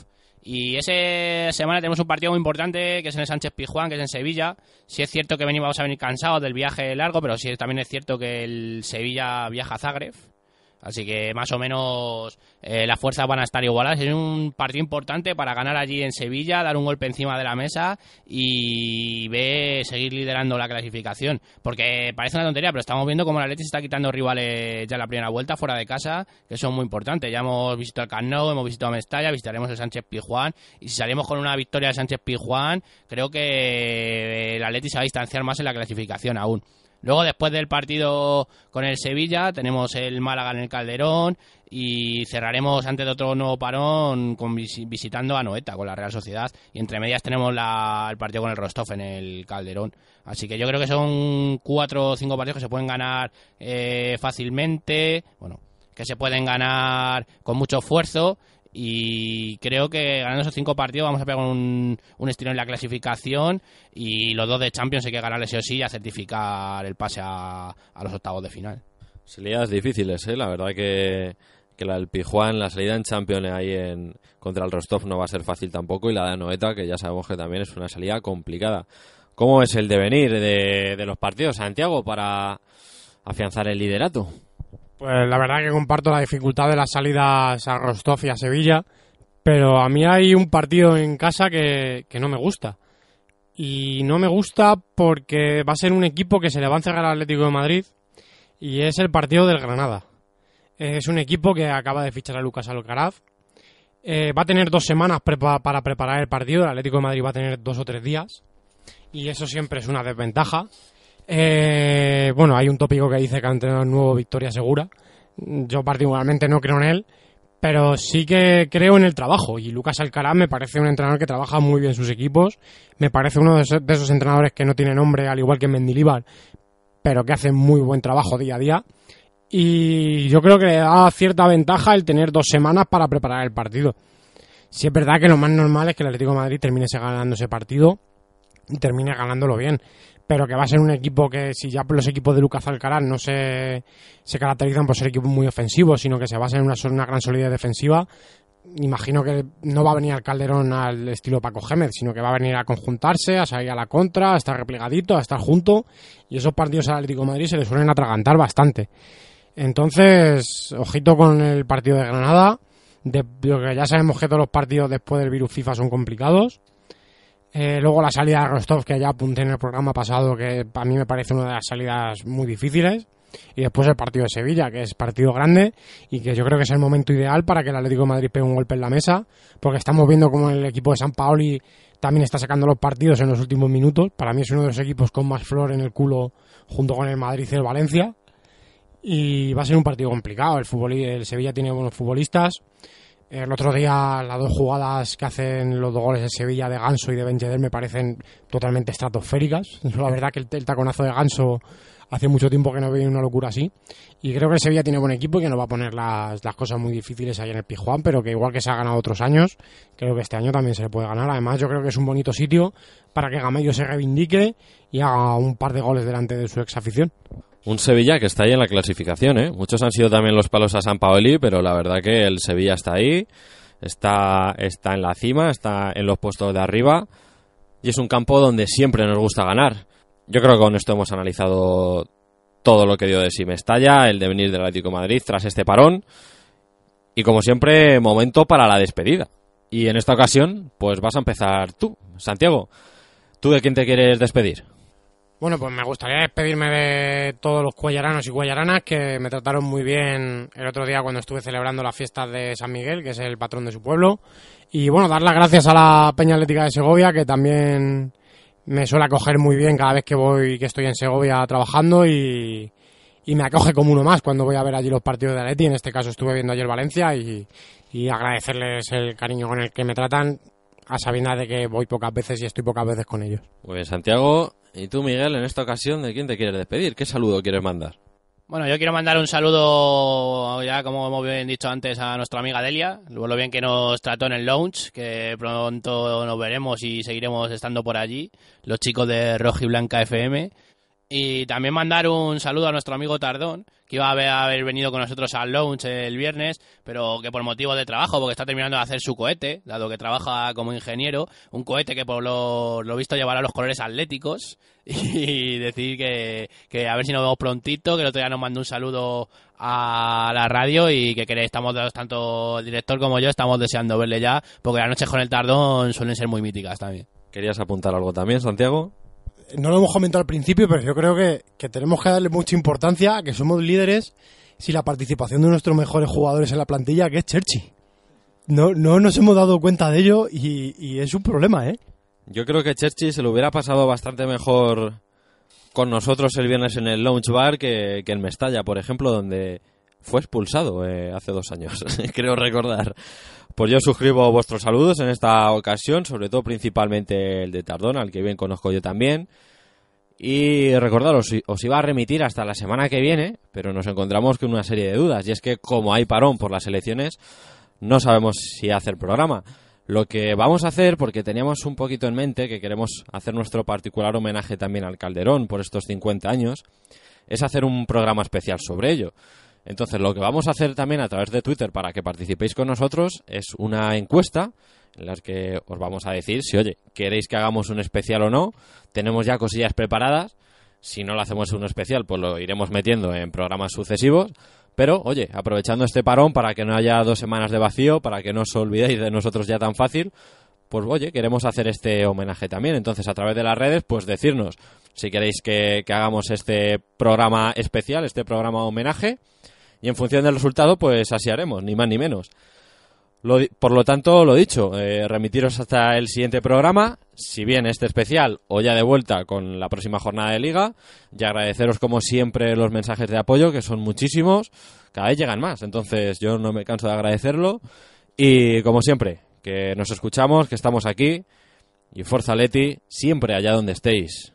y esa semana tenemos un partido muy importante que es en el Sánchez Pijuán, que es en Sevilla. Si es cierto que venimos a venir cansados del viaje largo, pero sí también es cierto que el Sevilla viaja a Zagreb. Así que más o menos eh, las fuerzas van a estar igualadas. Es un partido importante para ganar allí en Sevilla, dar un golpe encima de la mesa y ve seguir liderando la clasificación. Porque parece una tontería, pero estamos viendo cómo la Leche se está quitando rivales ya en la primera vuelta fuera de casa, que son muy importantes. Ya hemos visitado el Camp hemos visitado Mestalla, visitaremos el Sánchez Pizjuán y si salimos con una victoria de Sánchez Pizjuán, creo que el Atleti se va a distanciar más en la clasificación aún. Luego, después del partido con el Sevilla, tenemos el Málaga en el Calderón y cerraremos antes de otro nuevo parón con, visitando a Noeta con la Real Sociedad. Y entre medias tenemos el partido con el Rostov en el Calderón. Así que yo creo que son cuatro o cinco partidos que se pueden ganar eh, fácilmente. Bueno, que se pueden ganar con mucho esfuerzo y creo que ganando esos cinco partidos vamos a pegar un, un estilo en la clasificación y los dos de Champions hay que ganarle sí o sí a certificar el pase a, los octavos de final. Salidas difíciles, ¿eh? la verdad que, que la del Pijuán, la salida en Champions ahí en, contra el Rostov no va a ser fácil tampoco y la de Noeta, que ya sabemos que también es una salida complicada. ¿Cómo es el devenir de, de los partidos, Santiago, para afianzar el liderato? Pues la verdad que comparto la dificultad de las salidas a Rostov y a Sevilla, pero a mí hay un partido en casa que, no me gusta. Y no me gusta porque va a ser un equipo que se le va a encerrar al Atlético de Madrid y es el partido del Granada. Es un equipo que acaba de fichar a Lucas Alcaraz. Eh, va a tener dos semanas para preparar el partido. El Atlético de Madrid va a tener dos o tres días. Y eso siempre es una desventaja. Eh, bueno, hay un tópico que dice que ha entrenado nuevo Victoria Segura. Yo particularmente no creo en él, pero sí que creo en el trabajo. Y Lucas Alcaraz me parece un entrenador que trabaja muy bien sus equipos. Me parece uno de esos, entrenadores que no tiene nombre, al igual que Mendilibar, pero que hace muy buen trabajo día a día. Y yo creo que le da cierta ventaja el tener dos semanas para preparar el partido. Si es verdad que lo más normal es que el Atlético Madrid termine ganando ese partido y termine ganándolo bien pero que va a ser un equipo que si ya los equipos de Lucas Alcaraz no se, se caracterizan por ser equipos muy ofensivos, sino que se basan en una, una gran solidez defensiva, imagino que no va a venir al Calderón al estilo Paco Gémez, sino que va a venir a conjuntarse, a salir a la contra, a estar replegadito, a estar junto, y esos partidos al Atlético de Madrid se les suelen atragantar bastante. Entonces, ojito con el partido de Granada, de que ya sabemos que todos los partidos después del virus FIFA son complicados, eh, luego la salida de Rostov, que ya apunté en el programa pasado, que a mí me parece una de las salidas muy difíciles. Y después el partido de Sevilla, que es partido grande y que yo creo que es el momento ideal para que el Atlético de Madrid pegue un golpe en la mesa, porque estamos viendo como el equipo de San Paoli también está sacando los partidos en los últimos minutos. Para mí es uno de los equipos con más flor en el culo junto con el Madrid y el Valencia. Y va a ser un partido complicado. El, el Sevilla tiene buenos futbolistas. El otro día las dos jugadas que hacen los dos goles de Sevilla de Ganso y de Ben me parecen totalmente estratosféricas. La verdad que el, taconazo de Ganso hace mucho tiempo que no veía una locura así. Y creo que el Sevilla tiene buen equipo y que no va a poner las, las cosas muy difíciles ahí en el Pijuán, pero que igual que se ha ganado otros años, creo que este año también se le puede ganar. Además, yo creo que es un bonito sitio para que Gamello se reivindique y haga un par de goles delante de su ex afición. Un Sevilla que está ahí en la clasificación, ¿eh? Muchos han sido también los palos a San Paoli, pero la verdad que el Sevilla está ahí, está, está en la cima, está en los puestos de arriba y es un campo donde siempre nos gusta ganar. Yo creo que con esto hemos analizado todo lo que dio de sí Mestalla, el devenir del Atlético de Madrid tras este parón y como siempre, momento para la despedida. Y en esta ocasión, pues vas a empezar tú, Santiago. ¿Tú de quién te quieres despedir? Bueno, pues me gustaría despedirme de todos los cuellaranos y cuellaranas que me trataron muy bien el otro día cuando estuve celebrando las fiestas de San Miguel, que es el patrón de su pueblo. Y bueno, dar las gracias a la Peña Atlética de Segovia, que también me suele acoger muy bien cada vez que voy, que estoy en Segovia trabajando y, me acoge como uno más cuando voy a ver allí los partidos de Atleti. En este caso estuve viendo ayer Valencia y, y agradecerles el cariño con el que me tratan a sabiendas de que voy pocas veces y estoy pocas veces con ellos. Muy bien, Santiago. Y tú, Miguel, en esta ocasión, ¿de quién te quieres despedir? ¿Qué saludo quieres mandar? Bueno, yo quiero mandar un saludo, ya como hemos bien dicho antes, a nuestra amiga Delia, lo bien que nos trató en el launch, que pronto nos veremos y seguiremos estando por allí, los chicos de Roja y Blanca FM. Y también mandar un saludo a nuestro amigo Tardón, que iba a haber, venido con nosotros al launch el viernes, pero que por motivo de trabajo, porque está terminando de hacer su cohete, dado que trabaja como ingeniero, un cohete que por lo, lo visto llevará los colores atléticos, y decir que, que a ver si nos vemos prontito, que el otro día nos mandó un saludo a la radio y que queréis, estamos tanto el director como yo estamos deseando verle ya, porque las noches con el Tardón suelen ser muy míticas también. ¿Querías apuntar algo también, Santiago? No lo hemos comentado al principio, pero yo creo que, que tenemos que darle mucha importancia a que somos líderes si la participación de nuestros mejores jugadores en la plantilla, que es Cherchi. No, no nos hemos dado cuenta de ello y, es un problema, ¿eh? Yo creo que Cherchi se lo hubiera pasado bastante mejor con nosotros el viernes en el Lounge Bar que, que en Mestalla, por ejemplo, donde fue expulsado eh, hace dos años, creo recordar. Pues yo suscribo vuestros saludos en esta ocasión, sobre todo principalmente el de Tardón, al que bien conozco yo también. Y recordaros, os iba a remitir hasta la semana que viene, pero nos encontramos con una serie de dudas. Y es que como hay parón por las elecciones, no sabemos si hacer programa. Lo que vamos a hacer, porque teníamos un poquito en mente que queremos hacer nuestro particular homenaje también al Calderón por estos 50 años, es hacer un programa especial sobre ello. Entonces, lo que vamos a hacer también a través de Twitter para que participéis con nosotros es una encuesta en la que os vamos a decir si, oye, queréis que hagamos un especial o no. Tenemos ya cosillas preparadas. Si no lo hacemos un especial, pues lo iremos metiendo en programas sucesivos. Pero, oye, aprovechando este parón para que no haya dos semanas de vacío, para que no os olvidéis de nosotros ya tan fácil, pues oye, queremos hacer este homenaje también. Entonces, a través de las redes, pues decirnos si queréis que, hagamos este programa especial, este programa homenaje y en función del resultado, pues así haremos, ni más ni menos. por lo tanto, lo dicho, eh, remitiros hasta el siguiente programa, si bien este especial o ya de vuelta con la próxima jornada de liga, y agradeceros como siempre los mensajes de apoyo, que son muchísimos, cada vez llegan más, entonces yo no me canso de agradecerlo, y como siempre, que nos escuchamos, que estamos aquí, y Forza Leti, siempre allá donde estéis.